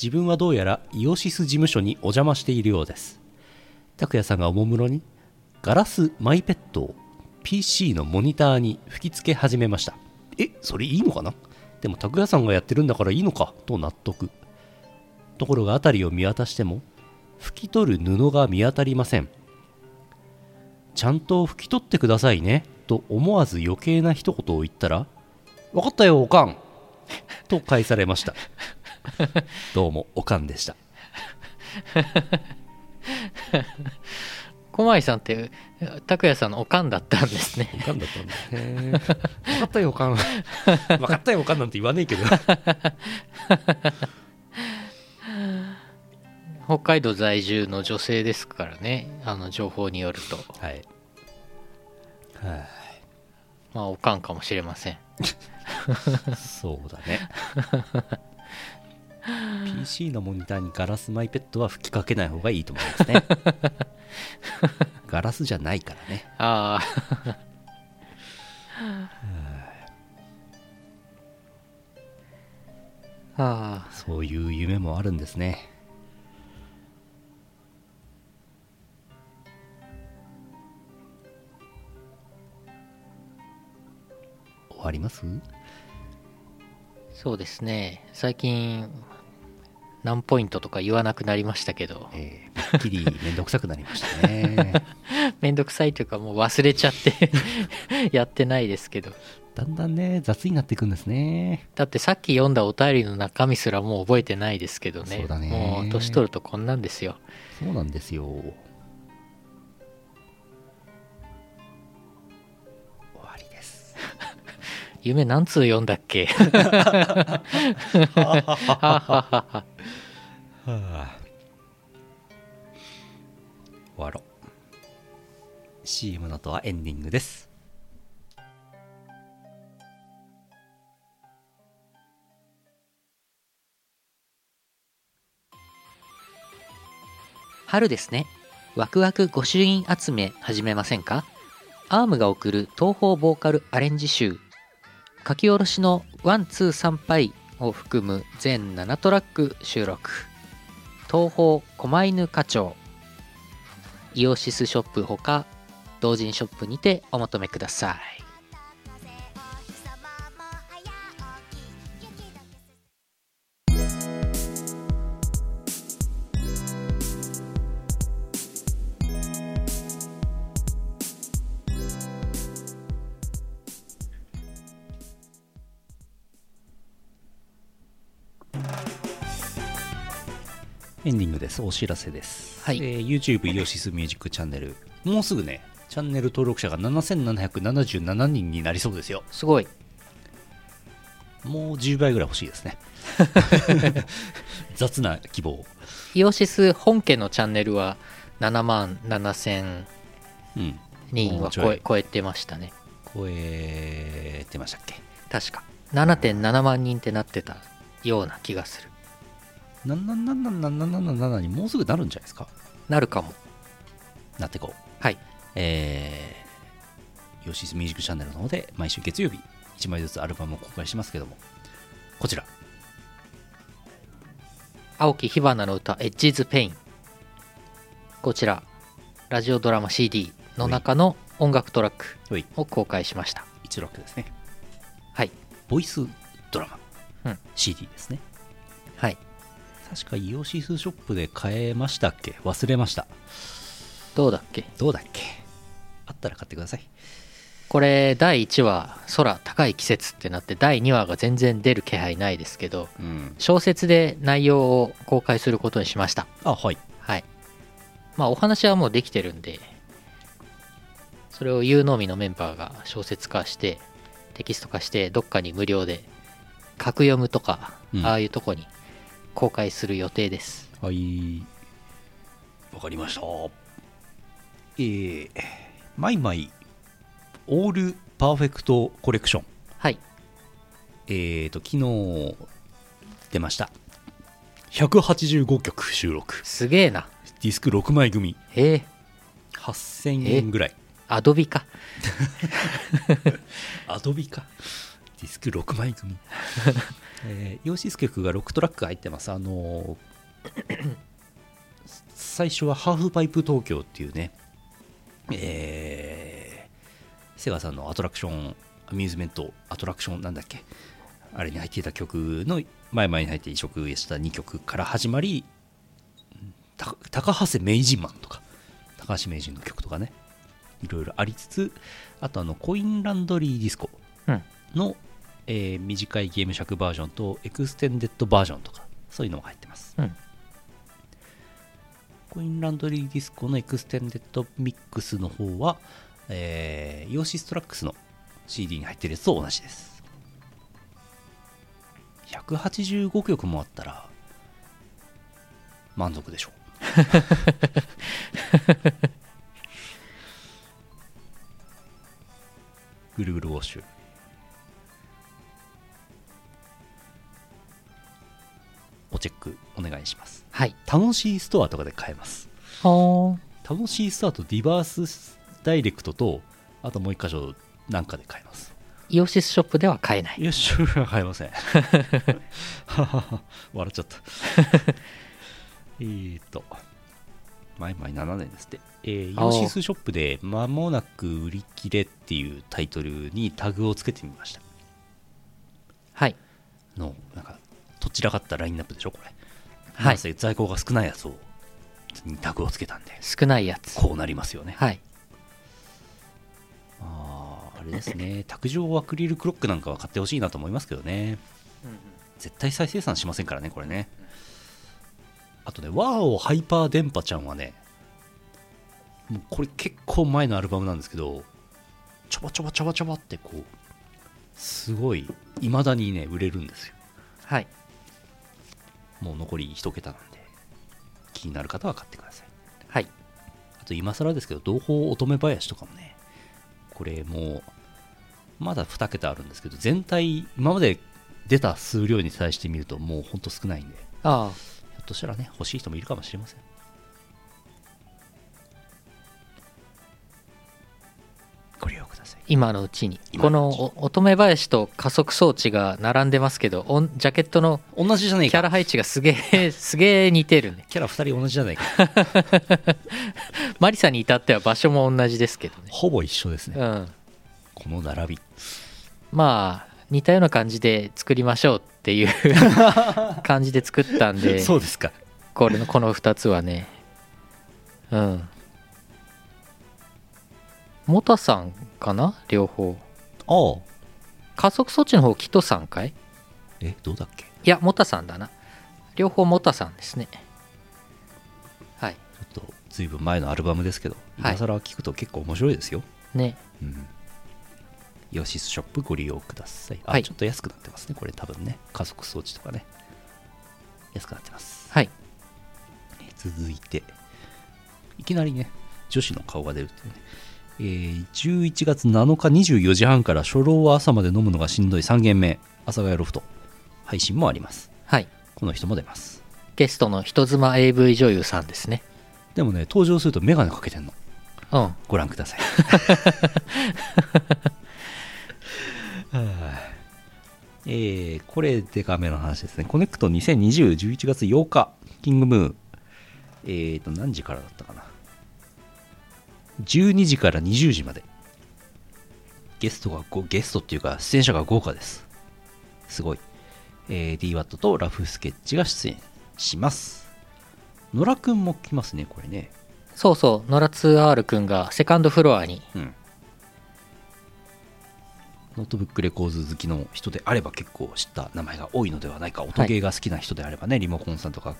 自分はどうやらイオシス事務所にお邪魔しているようです。拓也さんがおもむろにガラスマイペットを PC のモニターに吹き付け始めました。えそれいいのかな？でも拓也さんがやってるんだからいいのか？と納得。ところが辺りを見渡しても拭き取る布が見当たりません。ちゃんと拭き取ってくださいね。と思わず余計な一言を言ったら分かったよおかん。(laughs) と返されました。(laughs) どうもおかんでした。小牧さんって拓也さんのおかんだったんですね。おかんだったんだ (laughs) へ分かったよおかん。分かったよおかんなんて言わねえけど北海道在住の女性ですからね。あの情報によると。はい。はまあおかんかもしれません。いそうだね。PC のモニターにガラスマイペットは吹きかけない方がいいと思いますね。(laughs) ガラスじゃないからね。ああああそういう夢もあるんですね終わります？そうですね。最近何ポイントとか言わなくなりましたけど。えー、めっきりめんどくさくなりましたね。(laughs) めんどくさいというかもう忘れちゃって (laughs) やってないですけど。だんだんね雑になっていくんですね。だってさっき読んだお便りの中身すらもう覚えてないですけどね。そうだね。もう年取るとこんなんですよ。そうなんですよ夢何通読んだっけ？はあ終わろう。CM のとはエンディングです。春ですね。ワクワク御朱印集め始めませんか？アームが送る東方ボーカルアレンジ集。書き下ろしのワンツー参拝を含む全7トラック収録。東宝狛犬課長イオシスショップほか同人ショップにてお求めください。グです。お知らせです。はいえー YouTube イオシスミュージックチャンネル。もうすぐね、チャンネル登録者が7777人になりそうですよ。すごいもう10倍ぐらい欲しいですね。(laughs) 雑な希望。イオシス本家のチャンネルは7万7000うん。人は超え超えてましたね超えてましたっけ？確か7.7万人ってなってたような気がする77777にもうすぐなるんじゃないですか？なるかも。なってこう。はい。えー、イオシスミュージックチャンネルの方で毎週月曜日1枚ずつアルバムを公開しますけども、こちら、青木火花の歌「エッジズ・ペイン」こちらラジオドラマ CD の中の音楽トラックを公開しました。1ロックですね。はい。ボイスドラマ、うん。CD ですね。はい確かイオシスショップで買えましたっけ？忘れました。どうだっけ？どうだっけ？あったら買ってください。これ第1話「空高い季節」ってなって第2話が全然出る気配ないですけどうん。小説で内容を公開することにしましたあ、はい。はいまあお話はもうできてるんでそれを有能みのメンバーが小説化してテキスト化してどっかに無料で格読むとか、うんああいうとこに公開する予定ですはい。わかりました。えー、マイマイオールパーフェクトコレクション。はいえーと、昨日出ました。185曲収録。すげえなディスク6枚組。えー、8000円ぐらい。アドビか (laughs) アドビか。ディスク6枚組。(laughs) えー、イオシス曲が6トラック入ってます。あのー (coughs) 最初はハーフパイプ東京っていうね、えー、セガさんのアトラクション、アミューズメント、アトラクションなんだっけ、あれに入っていた曲の前々に入って移植した2曲から始まり、た高橋名人マンとか、高橋名人の曲とかね、いろいろありつつ、あとあのコインランドリーディスコうんの、えー短いゲーム尺バージョンと extended version とか、そういうのも入ってます。うんコインランドリーディスコの extended mix の方は、えー、イオシストラックスの CD に入ってるやつと同じです。185曲もあったら、満足でしょう。(laughs) ぐるぐるウォッシュ。おチェックお願いします。はい楽しいストアとかで買えます。は楽しいストアとディバースダイレクトと、あともう一箇所なんかで買えます。イオシスショップでは買えないよし、買えません。ははは笑っちゃった。(laughs) えーと、前々7年ですって。えー、イオシスショップで間もなく売り切れっていうタイトルにタグをつけてみました。はいの、なんか、とっちらかったラインナップでしょ、これ。はい在庫が少ないやつを、にタグをつけたんで、少ないやつこうなりますよね。はいあーあれですね、卓上アクリルクロックなんかは買ってほしいなと思いますけどね。絶対再生産しませんからね、これね。あとね、ワーオハイパー電波ちゃんはね、もうこれ結構前のアルバムなんですけど、ちょばちょばちょばちょばってこう、すごい、未だにね、売れるんですよ。はいもう残り一桁なんで、気になる方は買ってください。はいあと今更ですけど、同胞乙女林とかもね、これもう、まだ2桁あるんですけど、全体、今まで出た数量に対して見ると、もうほんと少ないんで、ひああょっとしたらね、欲しい人もいるかもしれません。今のうちに。このお乙女林と加速装置が並んでますけどジャケットの同じじゃないか。キャラ配置がすげえ (laughs) すげえ似てるね。キャラ2人同じじゃないか。(laughs) マリサに至っては場所も同じですけどね。ほぼ一緒ですね。うん。この並び。まあ似たような感じで作りましょうっていう (laughs) 感じで作ったんで。そうですか。これのこの2つはね。うんモタさんかな？両方。ああ。加速装置の方キトさんかい？えどうだっけ？いやモタさんだな。両方モタさんですね。はい。ちょっとずいぶん前のアルバムですけどはい。今更聞くと結構面白いですよ、ね。うん。イオシスショップご利用ください。あ、はい。ちょっと安くなってますねこれ多分ね。加速装置とかね。安くなってます。はい。続いて。いきなりね女子の顔が出るっていうねえー11月7日24時半から初老は朝まで飲むのがしんどい。3軒目阿佐ヶ谷ロフト。配信もあります。はい。この人も出ます。ゲストの人妻 AV 女優さんですね。でもね登場すると眼鏡かけてんの。うん。ご覧ください。(laughs) はあえーこれデカめの話ですね。コネクト202011月8日キングムーン。えーと何時からだったかな12時から20時まで。ゲストがごゲストっていうか出演者が豪華です。すごい、えー、DWAT とラフスケッチが出演します。野良くんも来ますねこれね。そうそう。ノラ 2R くんがセカンドフロアに。うん。ノートブックレコーズ好きの人であれば結構知った名前が多いのではないか。音ゲーが好きな人であればね、リモコンさんとか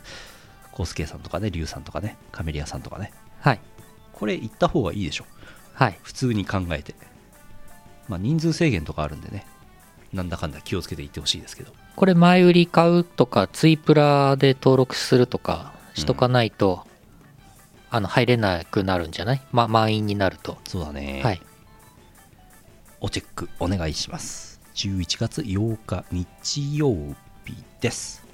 コースケさんとかねリュウさんとかねカメリアさんとかね。はいこれ行った方がいいでしょ。はい。普通に考えて。まあ人数制限とかあるんでね。なんだかんだ気をつけて行ってほしいですけど。これ前売り買うとかツイプラで登録するとかしとかないと、あの入れなくなるんじゃない、ま、満員になると。そうだね、はい。おチェックお願いします。11月8日日曜日です。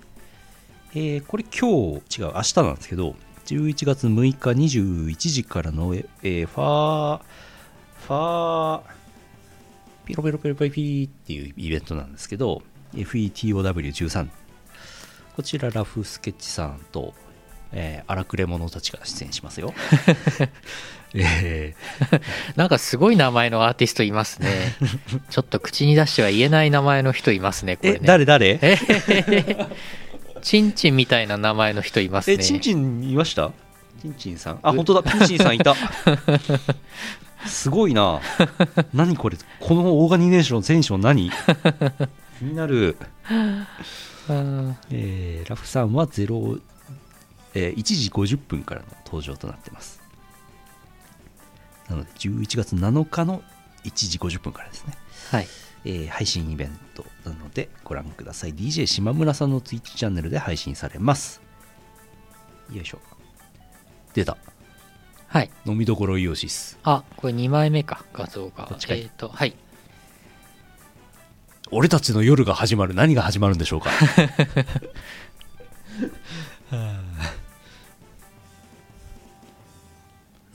えーこれ今日違う明日なんですけど11月6日21時からの、えーファーファーピロピロピロピロピーっていうイベントなんですけど FETOW13 こちらラフスケッチさんと、えー荒くれ者たちが出演しますよ。(laughs) えー。(laughs) なんかすごい名前のアーティストいますね。(laughs) ちょっと口に出しては言えない名前の人いますねこれね。え誰誰？チンチンみたいな名前の人いますねえ、チンチンいました？チンチンさんあ、本当だ、チンチンさんいた。(laughs) すごいな。何これ、このオーガニネーション、テンション何？気になる。うんえーラフさんは0、えー1時50分からの登場となってます。なので、11月7日の1時50分からですね。はいえー配信イベントなのでご覧ください。DJ 島村さんの Twitch チャンネルで配信されます。よいしょ。出た。はい。飲みどころイオシス。あこれ2枚目か。画像が。こっちかい。えっ、とはい。俺たちの夜が始まる。何が始まるんでしょうか。(laughs)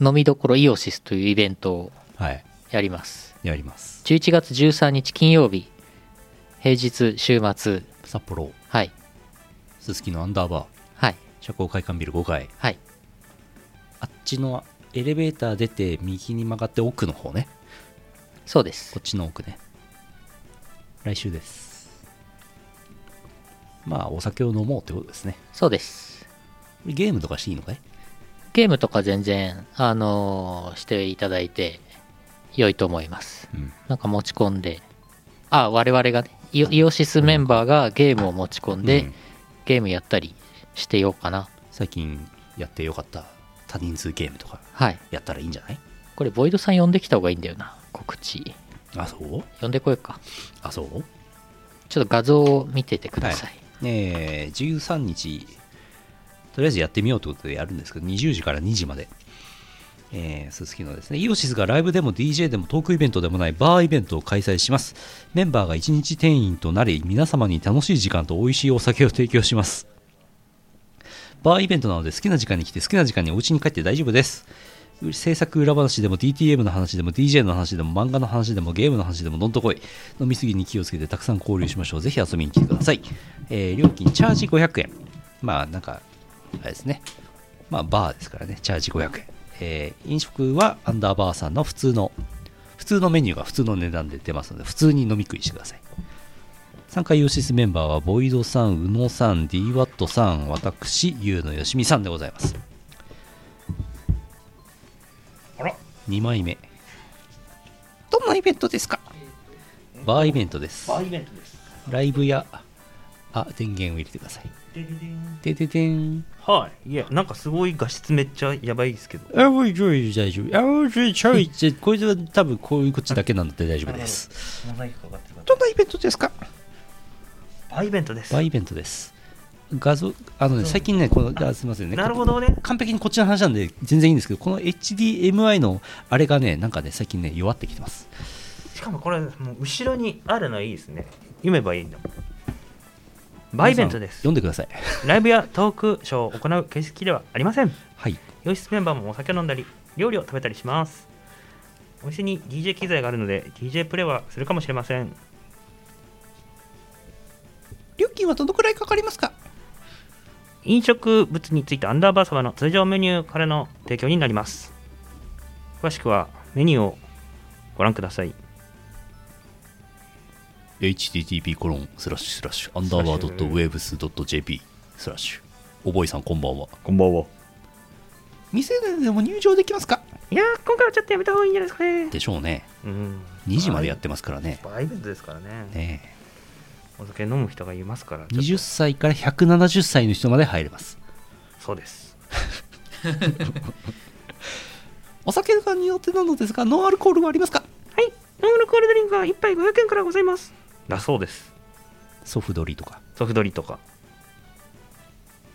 飲みどころイオシスというイベントをはい。やりますやります。11月13日金曜日。平日週末。札幌。はい。すすきのアンダーバー。はい。社交会館ビル5階。はい。あっちのエレベーター出て右に曲がって奥の方ね。そうです。こっちの奥ね。来週です。まあお酒を飲もうってことですね。そうです。ゲームとかしていいのかい？ゲームとか全然あのーしていただいて良いと思います。うん。なんか持ち込んで。あ我々がねイオシスメンバーがゲームを持ち込んで、うん。ゲームやったりしてようかな。最近やってよかった多人数ゲームとかはい。やったらいいんじゃない？これボイドさん呼んできた方がいいんだよな告知。あそう？呼んでこようか。あそう？ちょっと画像を見ててください、えー、13日。とりあえずやってみようということでやるんですけど20時から2時までえー、すすきのですね。イオシスがライブでも DJ でもトークイベントでもないバーイベントを開催します。メンバーが1日店員となり皆様に楽しい時間と美味しいお酒を提供します。バーイベントなので好きな時間に来て好きな時間にお家に帰って大丈夫です。制作裏話でも DTM の話でも DJ の話でも漫画の話でもゲームの話でもどんとこい。飲みすぎに気をつけてたくさん交流しましょう。ぜひ遊びに来てください、えー料金チャージ500円。まあなんかあれですね。まあバーですからね。チャージ500円、えー飲食はアンダーバーさんの普通の普通のメニューが普通の値段で出ますので普通に飲み食いしてください参加イオシスメンバーはボイドさん、宇野さん、DWAT さん、私、ゆうのよしみさんでございます。あら2枚目。どんなイベントですか？バーイベントです。バーイベントですライブや、あ、電源を入れてください。でででん。はい。いやなんかすごい画質めっちゃやばいですけど。あ、おい、ちょい、大丈夫。あ、おい、ちょい、ちょい、こいつは多分こういうこっちだけなので大丈夫です。モザイクかかってるかどんなイベントですか？バーイベントです。バーイベントです。画像、あのね、最近ね、この、あすみませんね。なるほどね。完璧にこっちの話なんで全然いいんですけどこの HDMI のあれがねなんかね最近ね弱ってきてます。しかもこれもう後ろにあるのいいですね。読めばいいんだバーイベントです。読んでください。ライブやトークショーを行う形式ではありません。はい。洋室メンバーもお酒を飲んだり料理を食べたりします。お店に DJ 機材があるので DJ プレイはするかもしれません。料金はどのくらいかかりますか？飲食物についてアンダーバー様の通常メニューからの提供になります。詳しくはメニューをご覧ください http コロンスラッシュスラッシュアンダーバードットウェーブスドット JP スラッシュおぼいさんこんばんは。こんばんは。店内でも入場できますか？いやー今回はちょっとやめた方がいいんじゃないですかね。でしょうね。うん。2時までやってますからね。バーイベントですからね。ねお酒飲む人がいますからえちょっと。20歳から170歳の人まで入れます。そうです。(laughs) お酒がによってなのですがノンアルコールはありますか？はい。ノンアルコールドリンクは1杯500円からございますだそうです。ソフドリとか。ソフトリとか。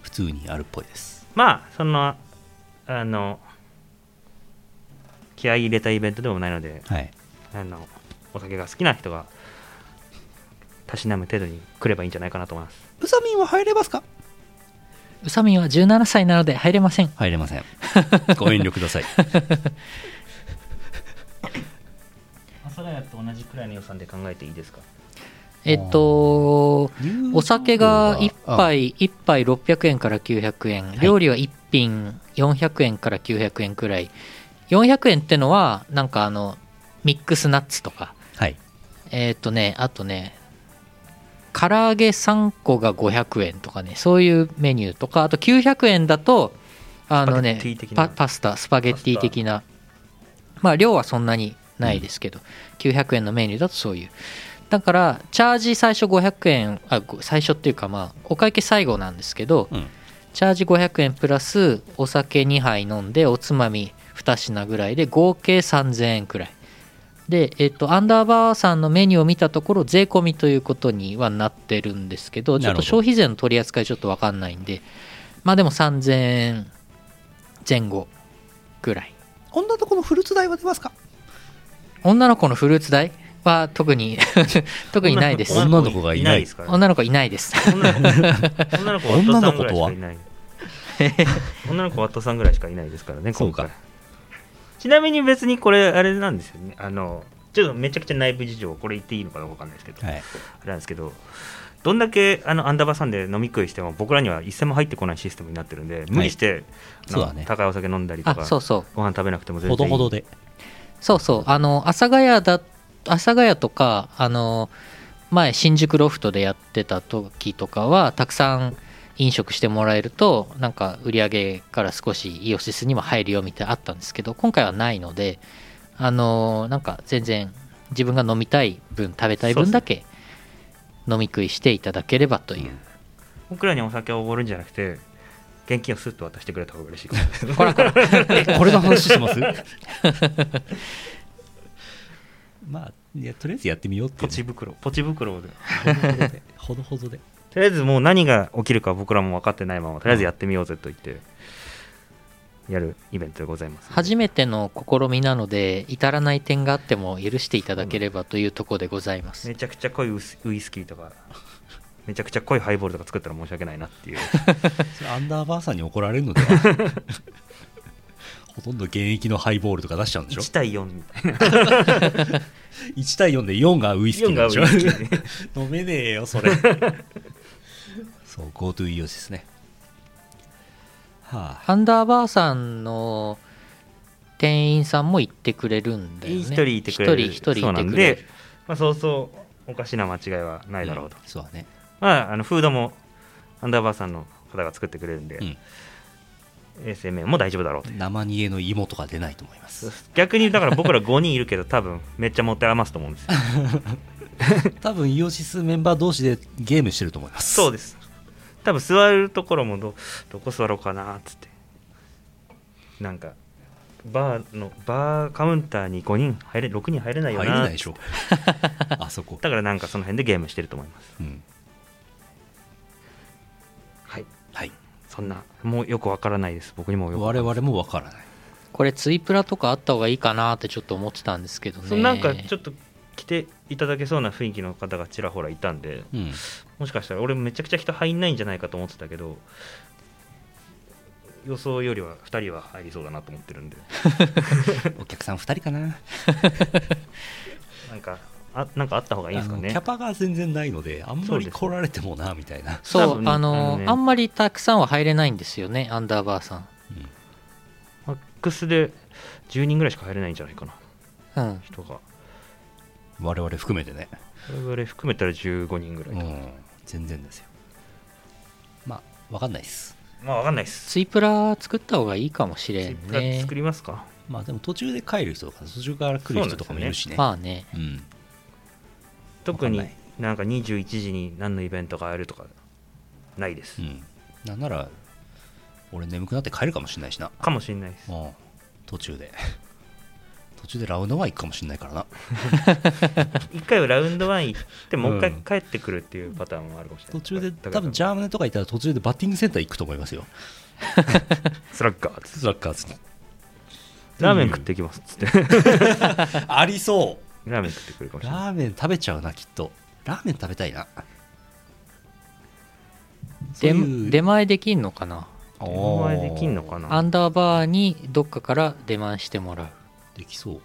普通にあるっぽいです。まあそんなあの気合い入れたイベントでもないのではい。あのお酒が好きな人がたしなむ程度に来ればいいんじゃないかなと思います。ウサミンは入れますか？宇佐美は17歳なので入れません。入れません。(laughs) ご遠慮ください。阿佐ヶ谷と同じくらいの予算で考えていいですか？えっとお酒が1杯1杯600円から900円。い。料理は1品400円から900円くらい。400円ってのはなんかあのミックスナッツとか。はい。えっとねあとね唐揚げ3個が500円とかね。そういうメニューとか。あと900円だとあのねスパパパスタスパゲッティ的な。まあ量はそんなにないですけど、900円のメニューだとそういうだからチャージ最初500円あご最初っていうかまあお会計最後なんですけど、うん。チャージ500円プラスお酒2杯飲んでおつまみ2品ぐらいで合計3000円くらい。で、えっと、アンダーバーさんのメニューを見たところ税込みということにはなってるんですけどちょっと消費税の取り扱いちょっと分かんないんでまあでも3000円前後ぐらい。女の子のフルーツ代は出ますか？女の子のフルーツ代？は特に (laughs) 特にないです。女の子がいないですからね。女の子いないです。女の子女の子は女 (laughs) のワット子とはさんぐらいしかいない。女の子は？(laughs) ワットさんぐらいしかいないですからねそうか。今回。ちなみに別にこれあれなんですよね。あのちょっとめちゃくちゃ内部事情これ言っていいのかどうかわかんないですけど、はい。あれなんですけどどんだけあのアンダーバーさんで飲み食いしても僕らには一銭も入ってこないシステムになってるんで無理して、あのそうだね。高いお酒飲んだりとかあそうそう。ご飯食べなくても全ほ然いい。どほどで。そうそう。あの阿佐ヶ谷だ阿佐ヶ谷とかあの前新宿ロフトでやってた時とかはたくさん飲食してもらえるとなんか売り上げから少しイオシスにも入るよみたいなのあったんですけど今回はないのであのなんか全然自分が飲みたい分食べたい分だけ飲み食いしていただければという。僕らにお酒をおごるんじゃなくて現金をスッと渡してくれた方が嬉しいこらこら。(laughs) えこれの話してます？(laughs) まあいやとりあえずやってみようってポいうね。チ袋。ポチ袋で。ほどほどで。とりあえずもう何が起きるか僕らも分かってないままとりあえずやってみようぜと言ってやるイベントでございます。初めての試みなので至らない点があっても許していただければというところでございます。めちゃくちゃ濃いウスウイスキーとかめちゃくちゃ濃いハイボールとか作ったら申し訳ないなっていう。(laughs) アンダーバーさんに怒られるのではほとんど現役のハイボールとか出しちゃうんでしょ？1対4みたいな。1対4で4がウイスキー4がウなんでしょ？飲めねえよそれ。(laughs) そう GoTo イオシスね。はあ。アンダーバーさんの店員さんも行ってくれるんだよね。一人いてくれる。一人一人そうないんてくれる。で、まあ、そうそうおかしな間違いはないだろうと、うんそうだね。まあ、あのフードもアンダーバーさんの方が作ってくれるんで、うん衛生面も大丈夫だろうと生煮えの芋とか出ないと思います。逆にだから僕ら5人いるけど多分めっちゃ持って余すと思うんですよ。(laughs) (laughs) 多分イオシスメンバー同士でゲームしてると思います。そうです。多分座るところもどどこ座ろうかなっつって。なんかバーのバーカウンターに5人入れ6人入れないよな入れないでしょ (laughs) あそこ。だからなんかその辺でゲームしてると思います。うんそんなもうよくわからないです。僕にもよくわ我々もわからない。これツイプラとかあった方がいいかなってちょっと思ってたんですけどね。なんかちょっと来ていただけそうな雰囲気の方がちらほらいたんでうん。もしかしたら俺めちゃくちゃ人入んないんじゃないかと思ってたけど予想よりは2人は入りそうだなと思ってるんで。(laughs) (laughs) お客さん2人かな。(laughs) なんかあなんかあった方がいいですかね。あのキャパが全然ないのであんまり来られてもなみたいな。そう多分あのあのね。あんまりたくさんは入れないんですよねアンダーバーさん。マックスで10人ぐらいしか入れないんじゃないかな。うん。人が。我々含めてね。我々含めたら15人ぐらいと、うん。全然ですよ。まあわかんないです。まあわかんないっす。ツイプラ作った方がいいかもしれんツイプラね作りますか。まあでも途中で帰る人とか途中から来る人とかもいるしね。まあね。うん特になんか21時に何のイベントがあるとかないです、うん。なんなら俺眠くなって帰るかもしれないしな。かもしれないです。うん。途中で。(laughs) 途中でラウンドワン行くかもしれないからな。(laughs) 一回はラウンドワン行ってもう一うん。回帰ってくるっていうパターンもあるかもしれない。途中で多分ジャーマネとか行ったら途中でバッティングセンター行くと思いますよ。スラッガーっつってスラッガーズに。ラーメン食っていきますっつって。(laughs) ありそラーメン食ってくるかもうしれない。ラーメン食べちゃうなきっと。ラーメン食べたいな。そう出いう。出前できんのかな？お前できんのかな？アンダーバーにどっかから出前してもらう。できそう。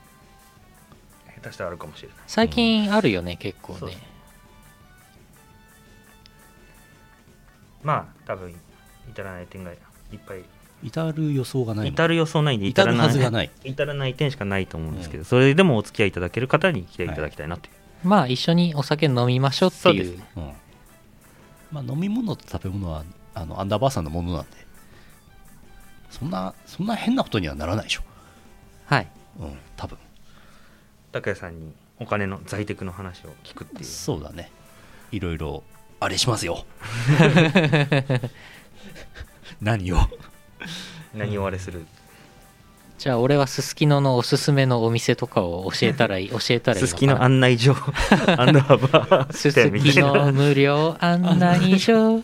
下手したらあるかもしれない。最近あるよね結構そうね。まあ多分至らない点がいっぱい至る予想がない至る予想ないんで至るはずがない。至らない点しかないと思うんですけど、うん。それでもお付き合いいただける方に来ていただきたいなという、まあ一緒にお酒飲みましょうっていう。ねうん。まあ飲み物と食べ物はあのアンダーバーさんのものなんで。そんなそんな変なことにはならないでしょ。はい。うん多分。拓也さんにお金の在宅の話を聞くっていう。そうだね。いろいろあれしますよ。(laughs) 何を？(laughs) 何をあれする？じゃあ俺はすすきののおすすめのお店とかを教えたらいい (laughs) 教えたらいいすすきの案内所 (laughs) アンダーバーすすきの無料案内所。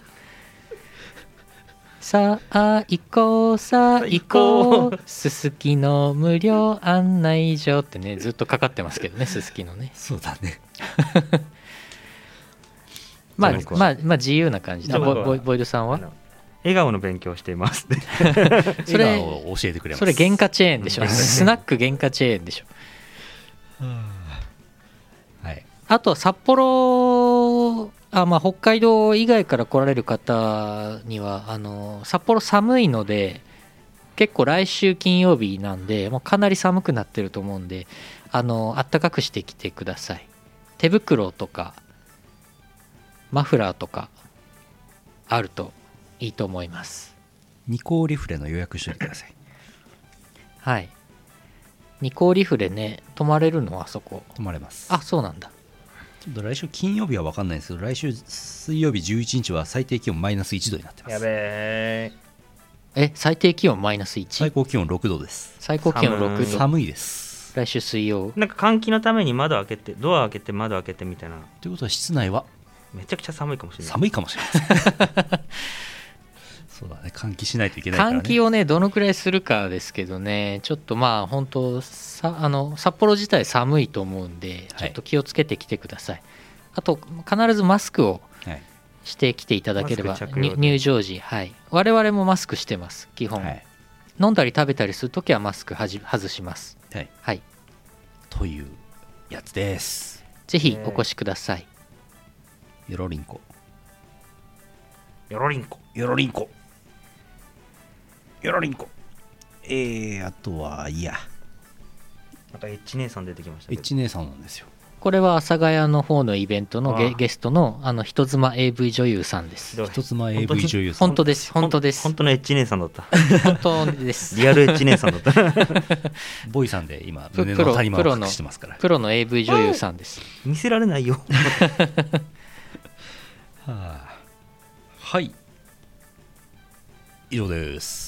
さあ行こうさあ行こう。すすきの無料案内所ってねずっとかかってますけどねすすきのね。そうだね。まあまあまあ自由な感じでボボイボイドさんは？笑顔の勉強をしています。(laughs) それ笑顔を教えてくれます。それ原価チェーンでしょ。うん。スナック原価チェーンでしょ。はい。あとは札幌あ、まあ、北海道以外から来られる方にはあの札幌寒いので結構来週金曜日なんでもうかなり寒くなってると思うんであの暖かくしてきてください。手袋とかマフラーとかあるといいと思います。ニコリフレの予約しといてください。はい。ニコリフレね泊まれるのあそこ。泊まれます。あそうなんだ。ちょっと来週金曜日は分かんないですけど来週水曜日11日は最低気温マイナス1度になってます。やべええ最低気温マイナス1最高気温6度です。最高気温寒い。6度寒いです。来週水曜。なんか換気のために窓開けてドア開けて窓開けてみたいな。ということは室内はめちゃくちゃ寒いかもしれない。寒いかもしれません (laughs) そうだね。換気しないといけないからね。換気をねどのくらいするかですけどね。ちょっとまあ本当さあの札幌自体寒いと思うんではい。ちょっと気をつけてきてください、あと必ずマスクをはい。してきていただければマスク着用で。入入場時はい。我々もマスクしてます基本、はい。飲んだり食べたりするときはマスクはじ外します。はい。はい。というやつです。ぜひお越しください、よろりんこ。よろりんこ。よろりんこよろりんこ。えー、あとはいや。なんかエッチ姉さん出てきましたけど。H 姉さんなんですよ。これは阿佐ヶ谷の方のイベントのゲゲストのあの人妻 AV 女優さんです。ひどい。一つ前本当に？AV 女優さん。本当です。本当です。本当のエッチ姉さんだった。本当です。リアルエッチ姉さんだった。(laughs) ボイさんで今プ胸の谷間を隠プロのしてますから。プロの AV 女優さんです。見せられないよ。(laughs) はあ。はい。以上です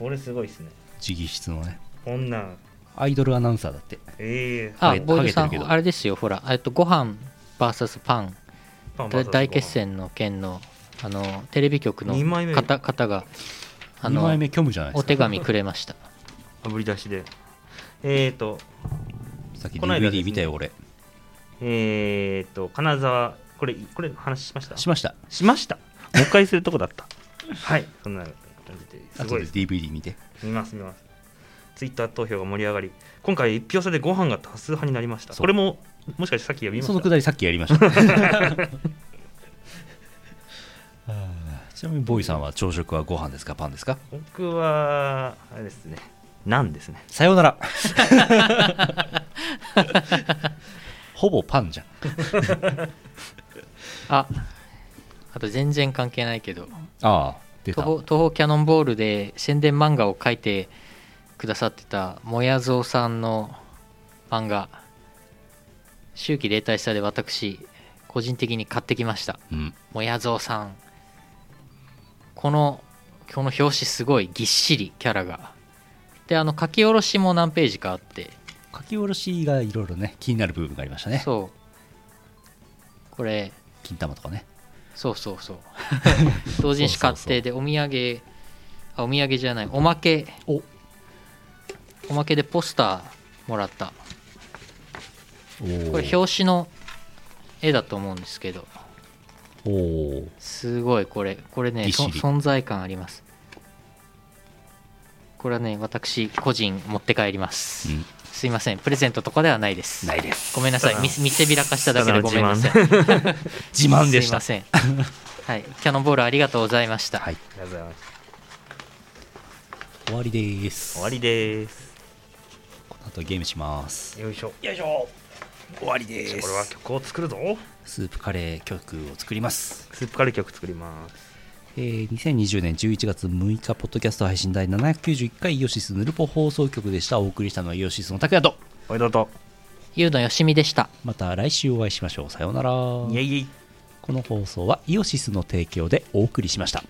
これすごいですね。直筆のね。こんなん。アイドルアナウンサーだって。ええ。あボイドさんあれですよほら。えっとご飯 VS パン。パンだ大決戦の件のあのテレビ局の二枚目。方方があ2枚の目虚無じゃないですか。お手紙くれました。あぶり出しで。えーとさっき DVD 見たよ俺。えーと金沢これこれ話しました？しました。しました。(laughs) もう一回するとこだった。はいそんな感じででごい。です DVD 見て。見ます見ます。ツイッター投票が盛り上がり。今回一票差でご飯が多数派になりました。これももしかしてさっきやりました？そのくだりさっきやりました。は (laughs) (laughs) あちなみにボーイさんは朝食はご飯ですか？パンですか？僕はあれですね。なんですね。さようなら。(laughs) ほぼパンじゃん。ああと全然関係ないけど。ああ東宝東宝キャノンボールで宣伝漫画を書いてくださってたもやぞうさんの漫画「秋季例大祭」で私個人的に買ってきました。うん。もやぞうさん。このこの表紙すごいぎっしりキャラが。であの書き下ろしも何ページかあって。書き下ろしがいろいろね気になる部分がありましたね。そう。これ金玉とかねそうそうそう。(laughs) 同人誌買ってでお土産あお土産じゃないおまけ。お。おまけでポスターもらった。これ表紙の絵だと思うんですけど。おー。すごいこれ。これね存在感あります。これはね私個人持って帰ります、うんすいません。プレゼントとかではないです。ないです。ごめんなさい。見せ見せびらかしただけでごめんなさい。(laughs) 自慢でした。すいません。はい。キャノンボールありがとうございました、はい。ありがとうございます。終わりです。終わりです。この後ゲームします。よいしょ。よいしょ。終わりでこれは曲を作るぞ。スープカレー曲を作ります。スープカレー曲作りますえー2020年11月6日ポッドキャスト配信第791回イオシスヌルポ放送局でした。お送りしたのはイオシスの拓也と。おいどうぞ。ゆうのよしみでした。また来週お会いしましょう。さようなら。イエイイエイ。この放送はイオシスの提供でお送りしました